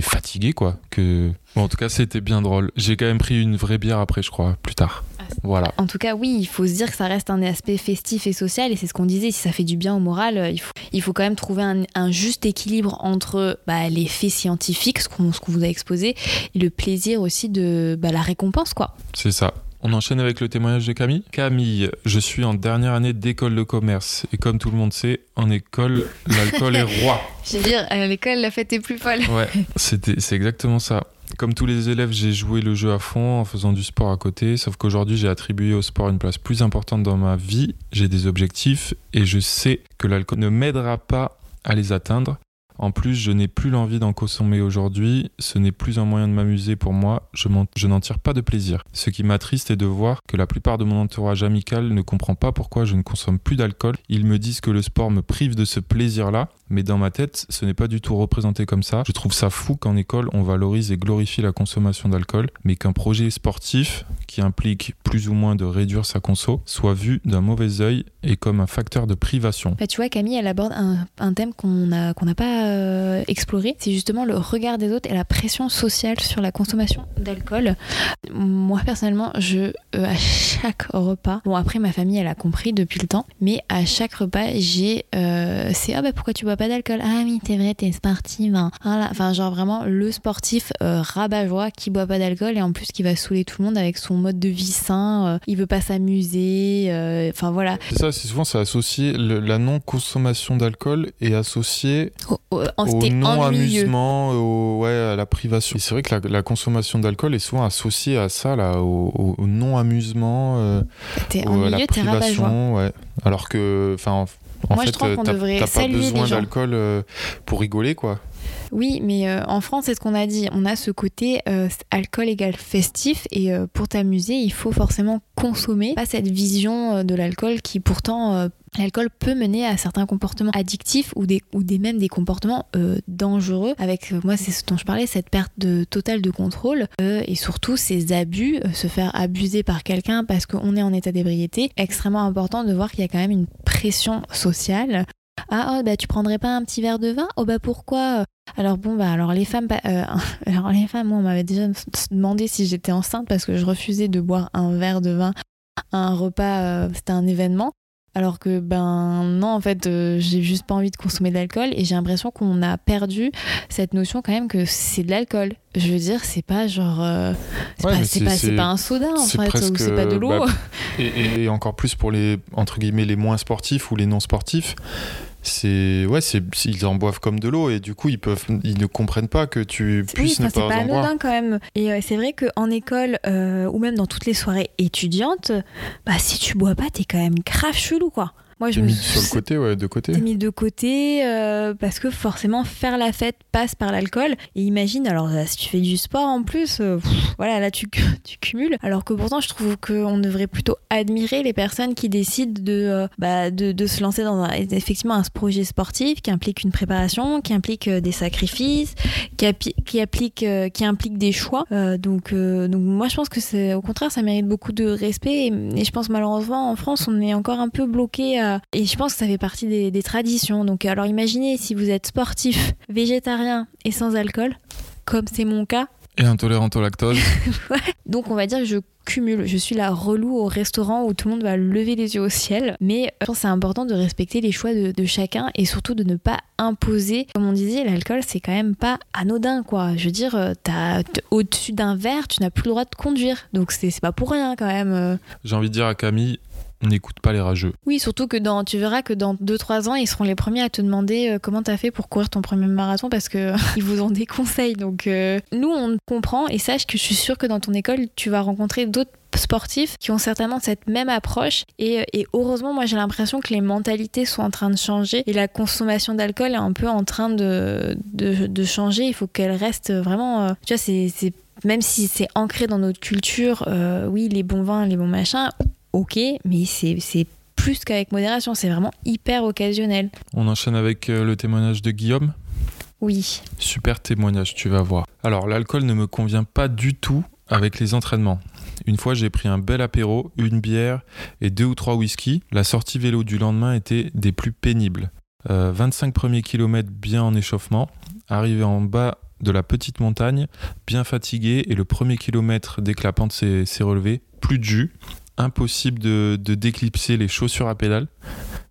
fatigué, quoi. Que en tout cas, c'était bien drôle. J'ai quand même pris une vraie bière après, je crois, plus tard. Ah, voilà. En tout cas, oui, il faut se dire que ça reste un aspect festif et social, et c'est ce qu'on disait. Si ça fait du bien au moral, euh, il faut, il faut quand même trouver un, juste équilibre entre bah, les faits scientifiques, ce qu'on vous a exposé, et le plaisir aussi de bah, la récompense, quoi. C'est ça. On enchaîne avec le témoignage de Camille. Camille, je suis en dernière année d'école de commerce. Et comme tout le monde sait, en école, l'alcool est roi. Je veux dire, à l'école, la fête est plus folle. Ouais, c'est exactement ça. Comme tous les élèves, j'ai joué le jeu à fond en faisant du sport à côté, sauf qu'aujourd'hui j'ai attribué au sport une place plus importante dans ma vie, j'ai des objectifs et je sais que l'alcool ne m'aidera pas à les atteindre. En plus, je n'ai plus l'envie d'en consommer aujourd'hui, ce n'est plus un moyen de m'amuser pour moi, je, n'en tire pas de plaisir. Ce qui m'attriste est de voir que la plupart de mon entourage amical ne comprend pas pourquoi je ne consomme plus d'alcool. Ils me disent que le sport me prive de ce plaisir-là, mais dans ma tête, ce n'est pas du tout représenté comme ça. Je trouve ça fou qu'en école, on valorise et glorifie la consommation d'alcool, mais qu'un projet sportif qui implique plus ou moins de réduire sa conso soit vu d'un mauvais œil et comme un facteur de privation. Bah, tu vois, Camille, elle aborde un, thème qu'on n'a pas euh, exploré, c'est justement le regard des autres et la pression sociale sur la consommation d'alcool. Moi, personnellement, je, euh, à chaque repas, bon, après, ma famille, elle a compris depuis le temps, mais à chaque repas, j'ai, euh, c'est, ah bah pourquoi tu bois pas d'alcool? Ah oui, t'es vrai, t'es sportive. Hein. Voilà. Enfin, genre vraiment le sportif euh, rabat-joie qui boit pas d'alcool et en plus qui va saouler tout le monde avec son mode de vie sain. Euh, il veut pas s'amuser. Enfin voilà. C'est ça, c'est souvent c'est associé. la non-consommation d'alcool est associée au, non-amusement, ouais, à la privation. C'est vrai que la, consommation d'alcool est souvent associée à ça, là, au, non-amusement, à la privation. Ouais. Alors que, enfin, en Moi, fait, t'as pas besoin d'alcool euh, pour rigoler, quoi. Oui, mais euh, en France, c'est ce qu'on a dit. On a ce côté euh, alcool égale festif et euh, pour t'amuser, il faut forcément consommer. Pas cette vision euh, de l'alcool qui pourtant L'alcool peut mener à certains comportements addictifs ou des, ou des même des comportements dangereux. Avec moi, c'est ce dont je parlais, cette perte de, totale de contrôle euh, et surtout ces abus, se faire abuser par quelqu'un parce qu'on est en état d'ébriété. Extrêmement important de voir qu'il y a quand même une pression sociale. Ah, oh, bah tu prendrais pas un petit verre de vin? Oh bah pourquoi? Alors bon bah alors les femmes euh, on m'avait déjà demandé si j'étais enceinte parce que je refusais de boire un verre de vin à un repas euh, c'était un événement alors que ben non en fait euh, j'ai juste pas envie de consommer de l'alcool et j'ai l'impression qu'on a perdu cette notion quand même que c'est de l'alcool. Je veux dire c'est pas genre euh, c'est Ouais, pas, pas, pas un soda en fait presque, ou c'est pas de l'eau. bah, Et, et encore plus pour les entre guillemets les moins sportifs ou les non sportifs, c'est ouais, c'est ils en boivent comme de l'eau et du coup ils peuvent ils ne comprennent pas que tu Oui, puisses ne enfin, c'est pas pas en boire. quand même. Et euh, c'est vrai qu'en école euh, ou même dans toutes les soirées étudiantes, bah si tu bois pas, t'es quand même grave chelou quoi. Moi je me mis suis sur le côté, ouais, de côté. Mis de côté euh, parce que forcément faire la fête passe par l'alcool. Et imagine alors euh, si tu fais du sport en plus euh, pff, voilà là tu, tu cumules. Alors que pourtant je trouve qu'on devrait plutôt admirer les personnes qui décident de, euh, bah, de, de se lancer dans un, effectivement un projet sportif qui implique une préparation qui implique euh, des sacrifices qui, qui, applique, qui implique des choix. Euh, donc, euh, donc moi je pense que c'est au contraire ça mérite beaucoup de respect. Et, et je pense malheureusement en France on est encore un peu bloqué et je pense que ça fait partie des, des traditions donc alors imaginez si vous êtes sportif végétarien et sans alcool comme c'est mon cas Et intolérante au lactose. donc on va dire que je cumule, je suis la relou au restaurant où tout le monde va lever les yeux au ciel. Mais je pense que c'est important de respecter les choix de, de chacun et surtout de ne pas imposer. Comme on disait, l'alcool c'est quand même pas anodin quoi. Je veux dire, euh, t'as- au-dessus d'un verre, tu n'as plus le droit de conduire. Donc c'est c'est pas pour rien quand même. euh. J'ai envie de dire à Camille, n'écoute pas les rageux. Oui, surtout que dans, tu verras que dans 2-3 ans, ils seront les premiers à te demander euh, comment t'as fait pour courir ton premier marathon parce que ils vous ont des conseils. Donc euh, nous, on comprend et sache que je suis sûre que dans ton école, tu vas rencontrer d'autres sportifs qui ont certainement cette même approche et, et heureusement moi j'ai l'impression que les mentalités sont en train de changer et la consommation d'alcool est un peu en train de, de, changer il faut qu'elle reste vraiment euh, tu vois c'est même si c'est ancré dans notre culture euh, oui les bons vins les bons machins ok mais c'est plus qu'avec modération c'est vraiment hyper occasionnel On enchaîne avec euh, le témoignage de Guillaume. oui Super témoignage, tu vas voir. Alors, l'alcool ne me convient pas du tout avec les entraînements. Une fois, j'ai pris un bel apéro, une bière et deux ou trois whisky. La sortie vélo du lendemain était des plus pénibles. Euh, 25 premiers kilomètres bien en échauffement. Arrivé en bas de la petite montagne, bien fatigué, et le premier kilomètre, dès que la pente s'est relevée, plus de jus. Impossible de, de déclipser les chaussures à pédale.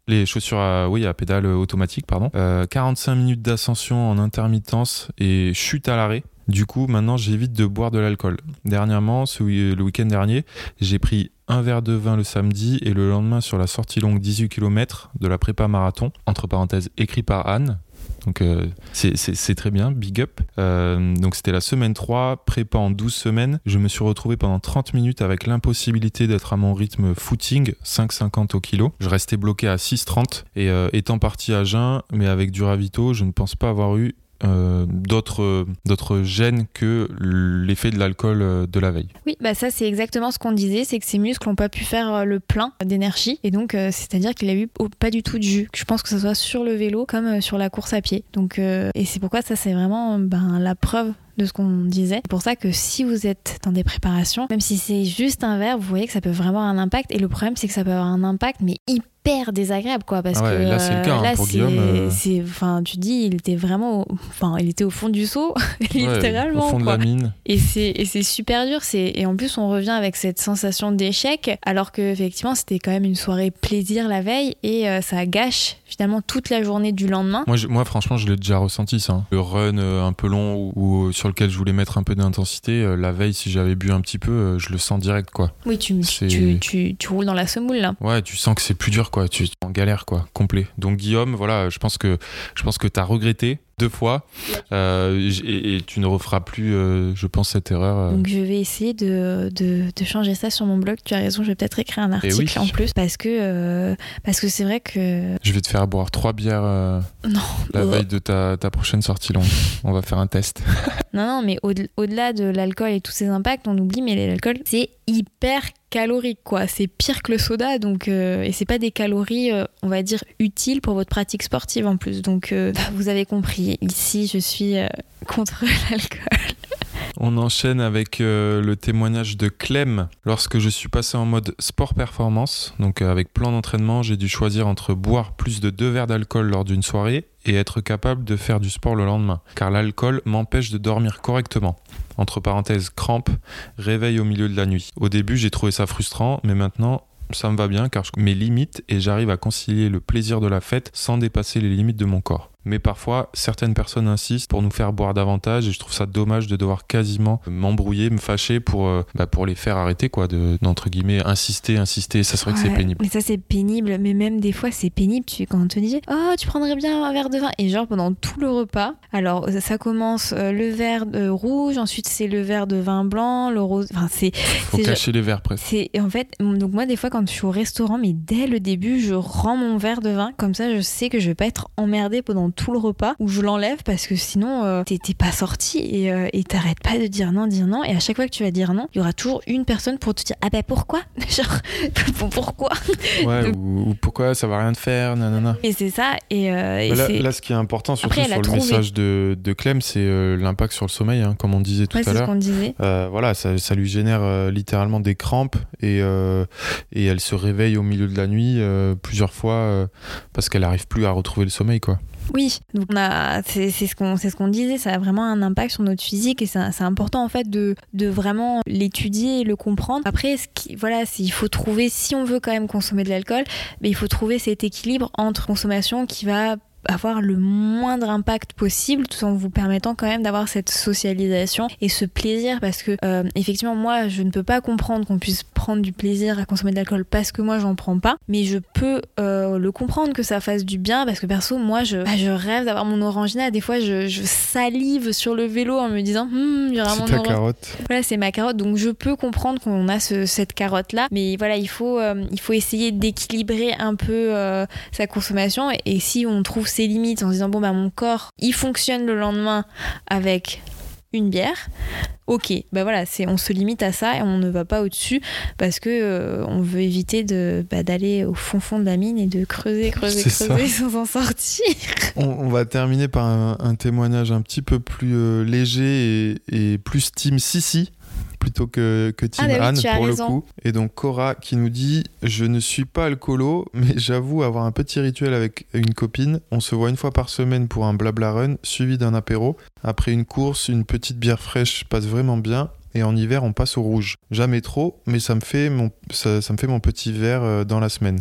Les chaussures à, oui, à pédale automatique, pardon. Euh, 45 minutes d'ascension en intermittence et chute à l'arrêt. Du coup, maintenant, j'évite de boire de l'alcool. Dernièrement, le week-end dernier, j'ai pris un verre de vin le samedi et le lendemain sur la sortie longue 18 km de la prépa marathon, entre parenthèses écrit par Anne. Donc euh, c'est- très bien, big up. Euh, donc c'était la semaine 3, prépa en 12 semaines. Je me suis retrouvé pendant 30 minutes avec l'impossibilité d'être à mon rythme footing, 5,50 au kilo. Je restais bloqué à 6,30 et euh, étant parti à jeun, mais avec du ravito, je ne pense pas avoir eu euh, d'autres gènes que l'effet de l'alcool euh, de la veille. Oui, bah ça c'est exactement ce qu'on disait, c'est que ses muscles n'ont pas pu faire euh, le plein d'énergie et donc c'est-à-dire qu'il a eu pas du tout de jus. Je pense que ce soit sur le vélo comme sur la course à pied. Donc et c'est pourquoi ça c'est vraiment ben, la preuve de ce qu'on disait. C'est pour ça que si vous êtes dans des préparations, même si c'est juste un verre, vous voyez que ça peut vraiment avoir un impact. Et le problème, c'est que ça peut avoir un impact, mais hyper désagréable, quoi. Parce Ah ouais, que là, c'est le cas, hein, pour Guillaume, euh. c'est, enfin, tu dis, il était vraiment, au- enfin, il était au fond du seau, littéralement. Ouais, au fond de quoi. la mine. Et c'est et c'est super dur. C'est et en plus on revient avec cette sensation d'échec, alors que effectivement c'était quand même une soirée plaisir la veille et euh, ça gâche finalement toute la journée du lendemain. Moi, je- moi, franchement, je l'ai déjà ressenti ça. hein. Le run euh, un peu long ou, sur lequel je voulais mettre un peu d'intensité, euh, la veille, si j'avais bu un petit peu, euh, je le sens direct, quoi. Oui, tu tu, tu, tu roules dans la semoule là. Ouais, tu sens que c'est plus dur, quoi. Tu es en galère, quoi, complet. Donc Guillaume, voilà, je pense que je pense que t'as regretté deux fois euh, et, tu ne referas plus, euh, je pense, cette erreur. Euh. Donc je vais essayer de, de, de, changer ça sur mon blog. Tu as raison, je vais peut-être écrire un eh article en plus parce que parce que c'est vrai que. Je vais te faire boire trois bières non, la veille de ta, ta, prochaine sortie longue. on va faire un test. non, non, mais au-delà de l'alcool et tous ses impacts, on oublie, mais l'alcool, c'est hyper calorique quoi. C'est pire que le soda donc et c'est pas des calories on va dire utiles pour votre pratique sportive en plus. Donc vous avez compris. Ici je suis euh, contre l'alcool. On enchaîne avec euh, le témoignage de Clem. Lorsque je suis passé en mode sport performance, donc euh, avec plan d'entraînement, j'ai dû choisir entre boire plus de deux verres d'alcool lors d'une soirée et être capable de faire du sport le lendemain, car l'alcool m'empêche de dormir correctement. Entre parenthèses, crampes, réveil au milieu de la nuit. Au début, j'ai trouvé ça frustrant, mais maintenant, ça me va bien car je mes limites et j'arrive à concilier le plaisir de la fête sans dépasser les limites de mon corps mais parfois certaines personnes insistent pour nous faire boire davantage et je trouve ça dommage de devoir quasiment m'embrouiller, me fâcher pour, euh, bah, pour les faire arrêter, quoi, de, d'entre guillemets insister, insister. Ça serait que c'est pénible. Mais ça c'est pénible, mais même des fois c'est pénible tu, quand on te dit Oh, tu prendrais bien un verre de vin. Et genre pendant tout le repas, alors ça commence euh, le verre de rouge, ensuite c'est le verre de vin blanc, le rose. Enfin, c'est. Faut cacher les verres presque. C'est, en fait, donc moi des fois quand je suis au restaurant, mais dès le début, je rends mon verre de vin, comme ça je sais que je vais pas être emmerdée pendant tout le repas où je l'enlève parce que sinon euh, t'es pas sorti et euh, t'arrêtes pas de dire non, dire non. Et à chaque fois que tu vas dire non, il y aura toujours une personne pour te dire ah ben pourquoi? Genre pourquoi? Ouais, ou, pourquoi ça va rien te faire, nanana. Et c'est ça. Et, euh, là, ce qui est important, surtout sur le message de, de Clem, c'est l'impact sur le sommeil, hein, comme on disait tout à l'heure. voilà, ça, ça, lui génère littéralement des crampes et, et elle se réveille au milieu de la nuit plusieurs fois parce qu'elle arrive plus à retrouver le sommeil, quoi. Oui, donc c'est ce qu'on ce qu'on disait, ça a vraiment un impact sur notre physique et c'est important en fait de, de vraiment l'étudier et le comprendre. Après, voilà, il faut trouver, si on veut quand même consommer de l'alcool, mais il faut trouver cet équilibre entre consommation qui va avoir le moindre impact possible tout en vous permettant quand même d'avoir cette socialisation et ce plaisir parce que euh, effectivement moi je ne peux pas comprendre qu'on puisse prendre du plaisir à consommer de l'alcool parce que moi j'en prends pas mais je peux euh, le comprendre que ça fasse du bien parce que perso moi je, bah, je rêve d'avoir mon orangina. Des fois je, je, salive sur le vélo en me disant hum, il y aura mon ta carotte. Voilà c'est ma carotte. Donc je peux comprendre qu'on a ce, cette carotte là mais voilà il faut euh, il faut essayer d'équilibrer un peu sa consommation. Et, et si on trouve ses limites en se disant bon bah mon corps il fonctionne le lendemain avec une bière. Ok, bah voilà, c'est on se limite à ça et on ne va pas au-dessus parce que euh, on veut éviter de bah, d'aller au fond fond de la mine et de creuser, creuser, creuser sans en sortir. On, va terminer par un, témoignage un petit peu plus euh, léger et, et, plus Team Sissi plutôt que, que Team ah, Anne pour le coup. Et donc Cora qui nous dit Je ne suis pas alcoolo, mais j'avoue avoir un petit rituel avec une copine. On se voit une fois par semaine pour un blabla run, suivi d'un apéro. Après une course, une petite bière fraîche passe vraiment bien. Et en hiver, on passe au rouge. Jamais trop, mais ça me fait mon, ça, me fait mon petit verre euh, dans la semaine.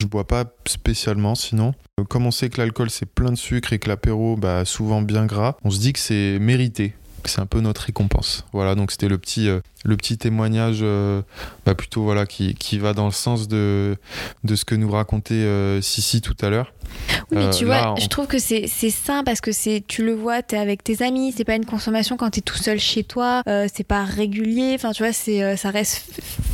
Je bois pas spécialement sinon. Comme on sait que l'alcool c'est plein de sucre et que l'apéro bah souvent bien gras, on se dit que c'est mérité c'est un peu notre récompense. Voilà, donc c'était le petit, euh, le petit témoignage euh, bah plutôt voilà, qui, qui, va dans le sens de, de ce que nous racontait euh, Sissi tout à l'heure. Oui, mais tu vois, je trouve que c'est sain parce que c'est tu le vois, tu es avec tes amis, c'est pas une consommation quand tu es tout seul chez toi, c'est pas régulier, enfin tu vois, c'est ça reste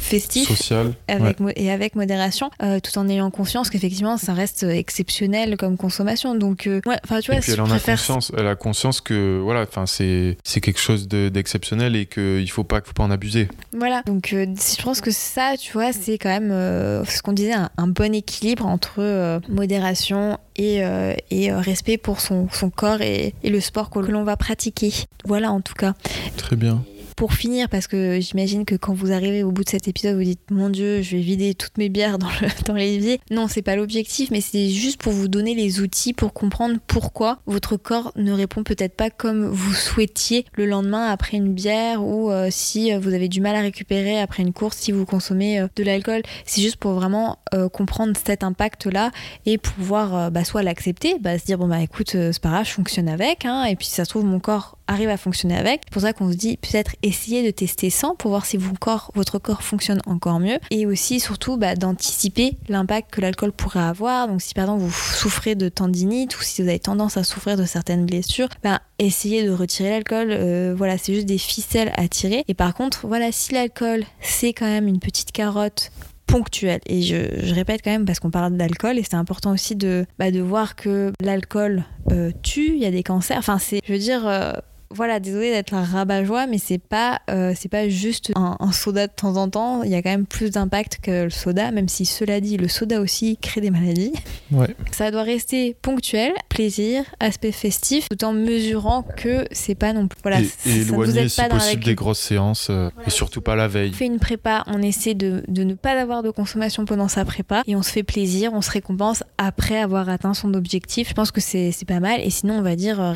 festif social avec et avec modération tout en ayant conscience qu'effectivement ça reste exceptionnel comme consommation. Donc enfin tu vois, et puis elle en a conscience, elle a conscience que voilà, enfin c'est quelque chose d'exceptionnel et qu'il faut pas faut pas en abuser. Voilà, donc euh, je pense que ça, tu vois, c'est quand même euh, ce qu'on disait, un, bon équilibre entre euh, modération et, et respect pour son, son corps et, et, le sport que l'on va pratiquer. Voilà en tout cas. Très bien pour finir, parce que j'imagine que quand vous arrivez au bout de cet épisode, vous dites Mon Dieu, je vais vider toutes mes bières dans, le, dans l'évier. Non, c'est pas l'objectif, mais c'est juste pour vous donner les outils pour comprendre pourquoi votre corps ne répond peut-être pas comme vous souhaitiez le lendemain après une bière ou euh, si vous avez du mal à récupérer après une course, si vous consommez euh, de l'alcool. C'est juste pour vraiment euh, comprendre cet impact-là et pouvoir bah, soit l'accepter, bah, se dire Bon, bah écoute, c'est pas grave, je fonctionne avec, hein, et puis si ça se trouve, mon corps arrive à fonctionner avec. C'est pour ça qu'on se dit peut-être essayer de tester sans pour voir si votre corps fonctionne encore mieux. Et aussi, surtout, bah, d'anticiper l'impact que l'alcool pourrait avoir. Donc, si par exemple vous souffrez de tendinite ou si vous avez tendance à souffrir de certaines blessures, bah, essayez de retirer l'alcool. Euh, voilà, c'est juste des ficelles à tirer. Et par contre, voilà, si l'alcool, c'est quand même une petite carotte ponctuelle. Et je, répète quand même parce qu'on parle d'alcool et c'est important aussi de, bah, de voir que l'alcool euh, tue, il y a des cancers. Enfin, c'est, je veux dire, euh, voilà, désolé d'être un rabat-joie, mais c'est pas, euh, c'est pas juste un, soda de temps en temps. Il y a quand même plus d'impact que le soda, même si cela dit, le soda aussi crée des maladies. Ouais. Ça doit rester ponctuel, plaisir, aspect festif, tout en mesurant que c'est pas non plus. Voilà, et, et éloigner si possible des grosses séances euh, et surtout pas la veille. On fait une prépa, on essaie de, de ne pas avoir de consommation pendant sa prépa et on se fait plaisir, on se récompense après avoir atteint son objectif. Je pense que c'est pas mal. Et sinon, on va dire, euh,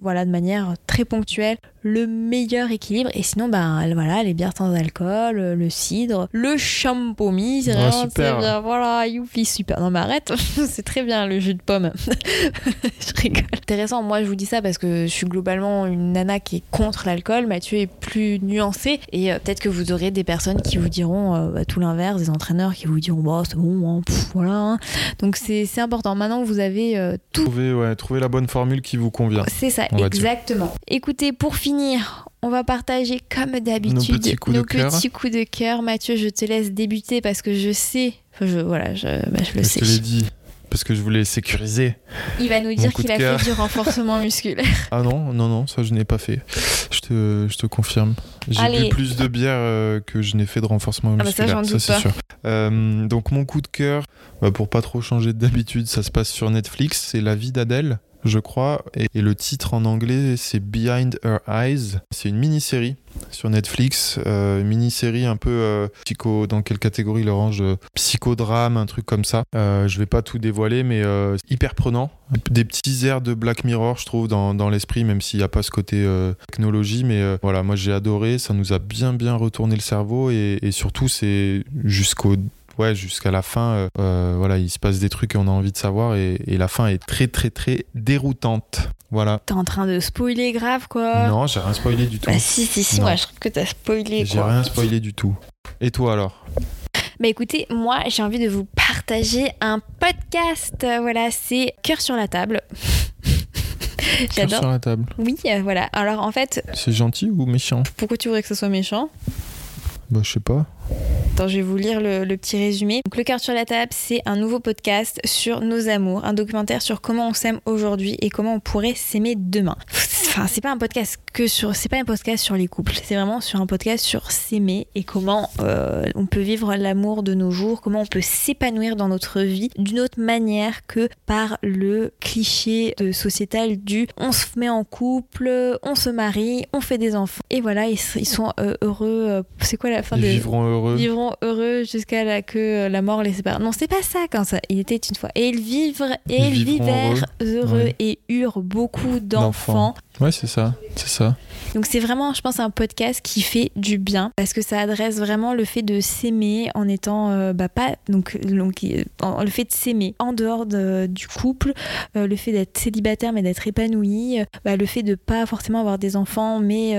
voilà, de manière très ponctuelle ponctuel le meilleur équilibre. Et sinon, ben voilà, les bières sans alcool, le cidre, le champomis, c'est vraiment super. bien. Voilà, youpi, super. Non, mais arrête, c'est très bien le jus de pomme. je rigole. Intéressant, moi je vous dis ça parce que je suis globalement une nana qui est contre l'alcool. Mathieu est plus nuancé et euh, peut-être que vous aurez des personnes qui vous diront euh, bah, tout l'inverse, des entraîneurs qui vous diront bah c'est bon, hein, voilà. Hein. Donc c'est important. Maintenant vous avez euh, tout. Trouver, ouais, trouver la bonne formule qui vous convient. C'est ça, exactement. Écoutez, pour finir, on va partager comme d'habitude nos petits coups de cœur. Mathieu, je te laisse débuter parce que je sais, je, voilà, je, bah, je le sais. Je te l'ai dit parce que je voulais sécuriser. Il va nous dire qu'il a fait du renforcement musculaire. Ah non, non, non, ça je n'ai pas fait. Je te, je te confirme. J'ai bu plus de bière euh, que je n'ai fait de renforcement musculaire. Ah bah ça, c'est sûr. Euh, donc mon coup de cœur, bah, pour pas trop changer d'habitude, ça se passe sur Netflix. C'est La vie d'Adèle je crois. Et, le titre en anglais, c'est Behind Her Eyes. C'est une mini-série sur Netflix, euh, mini-série un peu euh, psycho, dans quelle catégorie le range Psychodrame, un truc comme ça. Euh, je vais pas tout dévoiler, mais euh, hyper prenant. Des petits airs de Black Mirror, je trouve, dans, dans l'esprit, même s'il n'y a pas ce côté technologie. Mais voilà, moi j'ai adoré, ça nous a bien bien retourné le cerveau et, et surtout c'est jusqu'au ouais, jusqu'à la fin, euh, euh, voilà, il se passe des trucs et on a envie de savoir et, la fin est très très très déroutante. Voilà. T'es en train de spoiler grave quoi Non, j'ai rien spoilé du tout. Bah si si si, moi je trouve que t'as spoilé J'ai rien spoilé du tout. Et toi alors? Bah écoutez, moi j'ai envie de vous partager un podcast. Voilà, c'est Cœur sur la table. J'adore. Cœur sur la table. Oui, euh, voilà. Alors en fait. C'est gentil ou méchant? Pourquoi tu voudrais que ce soit méchant? Bah je sais pas. Attends, je vais vous lire le, petit résumé. Donc, le cœur sur la table, c'est un nouveau podcast sur nos amours, un documentaire sur comment on s'aime aujourd'hui et comment on pourrait s'aimer demain. Enfin, c'est pas un podcast que sur, c'est pas un podcast sur les couples, c'est vraiment sur un podcast sur s'aimer et comment euh, on peut vivre l'amour de nos jours, comment on peut s'épanouir dans notre vie d'une autre manière que par le cliché de sociétal du on se met en couple, on se marie, on fait des enfants et voilà, ils, sont euh, heureux. Euh, c'est quoi la fin ils de heureux. Vivront heureux jusqu'à la que la mort les sépare. Non, c'est pas ça quand ça. Il était une fois. Et ils vivent et ils, vivèrent heureux, et eurent beaucoup d'enfants. Ouais, c'est ça, c'est ça. Donc c'est vraiment, je pense, un podcast qui fait du bien parce que ça adresse vraiment le fait de s'aimer en étant, euh, bah pas, donc, donc le fait de s'aimer en dehors du couple, euh, le fait d'être célibataire mais d'être épanoui, euh, bah, le fait de pas forcément avoir des enfants mais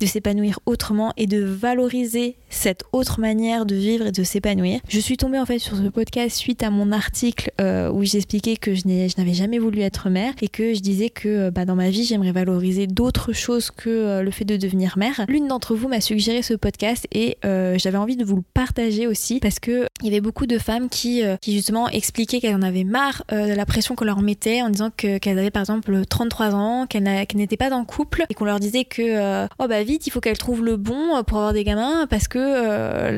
de s'épanouir autrement et de valoriser cette autre manière de vivre et de s'épanouir. Je suis tombée en fait sur ce podcast suite à mon article où j'expliquais que je n'avais jamais voulu être mère et que je disais que bah, dans ma vie j'aimerais valoriser d'autres choses que euh, le fait de devenir mère. L'une d'entre vous m'a suggéré ce podcast et euh, j'avais envie de vous le partager aussi parce que il y avait beaucoup de femmes qui, euh, justement expliquaient qu'elles en avaient marre de la pression qu'on leur mettait en disant qu'elles avaient par exemple 33 ans, qu'elles n'étaient pas dans couple et qu'on leur disait que oh bah vite il faut qu'elles trouvent le bon pour avoir des gamins parce que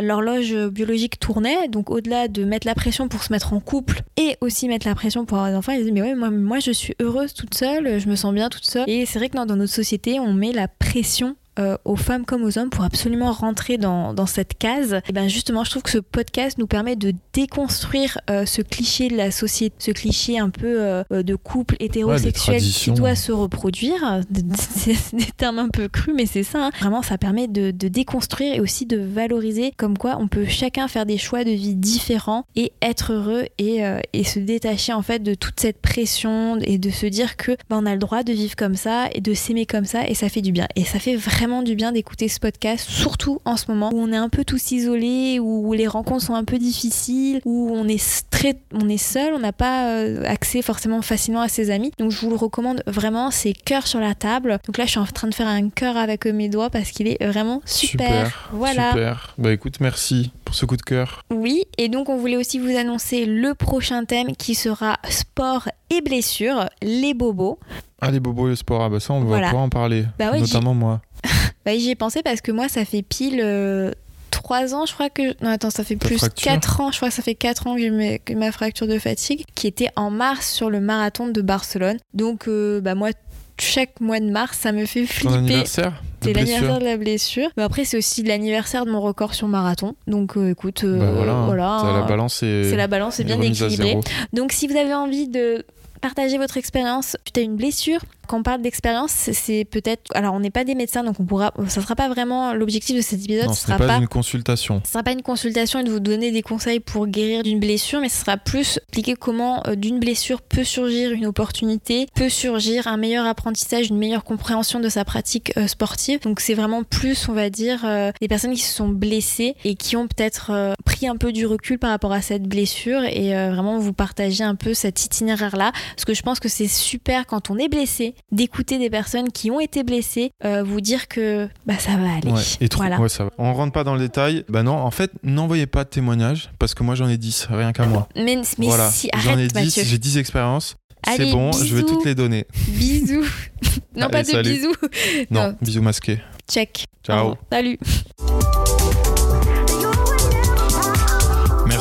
l'horloge biologique tournait donc au-delà de mettre la pression pour se mettre en couple et aussi mettre la pression pour avoir des enfants, elles disaient mais ouais moi, moi je suis heureuse toute seule, je me sens bien toute seule et c'est vrai que dans notre société on met la pression euh, aux femmes comme aux hommes pour absolument rentrer dans, dans cette case. Et ben justement, je trouve que ce podcast nous permet de déconstruire euh, ce cliché de la société, ce cliché un peu euh, de couple hétérosexuel qui doit se reproduire. C'est des termes un peu crus, mais c'est ça. Hein. Vraiment, ça permet de, de déconstruire et aussi de valoriser comme quoi on peut chacun faire des choix de vie différents et être heureux et, et se détacher en fait de toute cette pression et de se dire que ben, on a le droit de vivre comme ça et de s'aimer comme ça et ça fait du bien. Et ça fait vraiment du bien d'écouter ce podcast, surtout en ce moment où on est un peu tous isolés, où les rencontres sont un peu difficiles, où on est très, on est seul, on n'a pas euh, accès forcément facilement à ses amis. Donc je vous le recommande vraiment, c'est cœur sur la table. Donc là je suis en train de faire un cœur avec mes doigts parce qu'il est vraiment super. super. Voilà. Super. Bah écoute, merci pour ce coup de cœur. Oui, et donc on voulait aussi vous annoncer le prochain thème qui sera sport et blessures, les bobos. Ah, les bobos et le sport, ah bah ça on va pouvoir en parler, bah notamment moi. bah j'y ai pensé parce que moi ça fait pile... 3 euh, ans, je crois que. Non, attends, ça fait plus 4 ans. Je crois que ça fait 4 ans que j'ai ma fracture de fatigue, qui était en mars sur le marathon de Barcelone. Donc, euh, bah, moi, chaque mois de mars, ça me fait flipper. Ton anniversaire C'est l'anniversaire de la blessure. Mais après, c'est aussi l'anniversaire de mon record sur marathon. Donc, euh, écoute, bah voilà, la balance est, c'est la balance est bien équilibrée. Donc, si vous avez envie de partager votre expérience. Tu as une blessure, quand on parle d'expérience, c'est peut-être. Alors, on n'est pas des médecins, donc on pourra. Ça sera pas vraiment l'objectif de cet épisode. Non, ce sera pas, une consultation. Ce sera pas une consultation et de vous donner des conseils pour guérir d'une blessure, mais ce sera plus expliquer comment euh, d'une blessure peut surgir une opportunité, peut surgir un meilleur apprentissage, une meilleure compréhension de sa pratique euh, sportive. Donc, c'est vraiment plus, on va dire, euh, des personnes qui se sont blessées et qui ont peut-être pris un peu du recul par rapport à cette blessure et vraiment vous partager un peu cet itinéraire-là. Parce que je pense que c'est super quand on est blessé d'écouter des personnes qui ont été blessées euh, vous dire que bah, ça va aller. et trop, voilà. ça va. On rentre pas dans le détail. Bah non, en fait, n'envoyez pas de témoignages parce que moi j'en ai 10, rien qu'à moi. Mais, mais voilà. si, J'en ai 10, j'ai 10 expériences. C'est bon, je vais toutes les donner. Bisous. non, pas de bisous. Non, bisous masqués. Check. Ciao. Salut.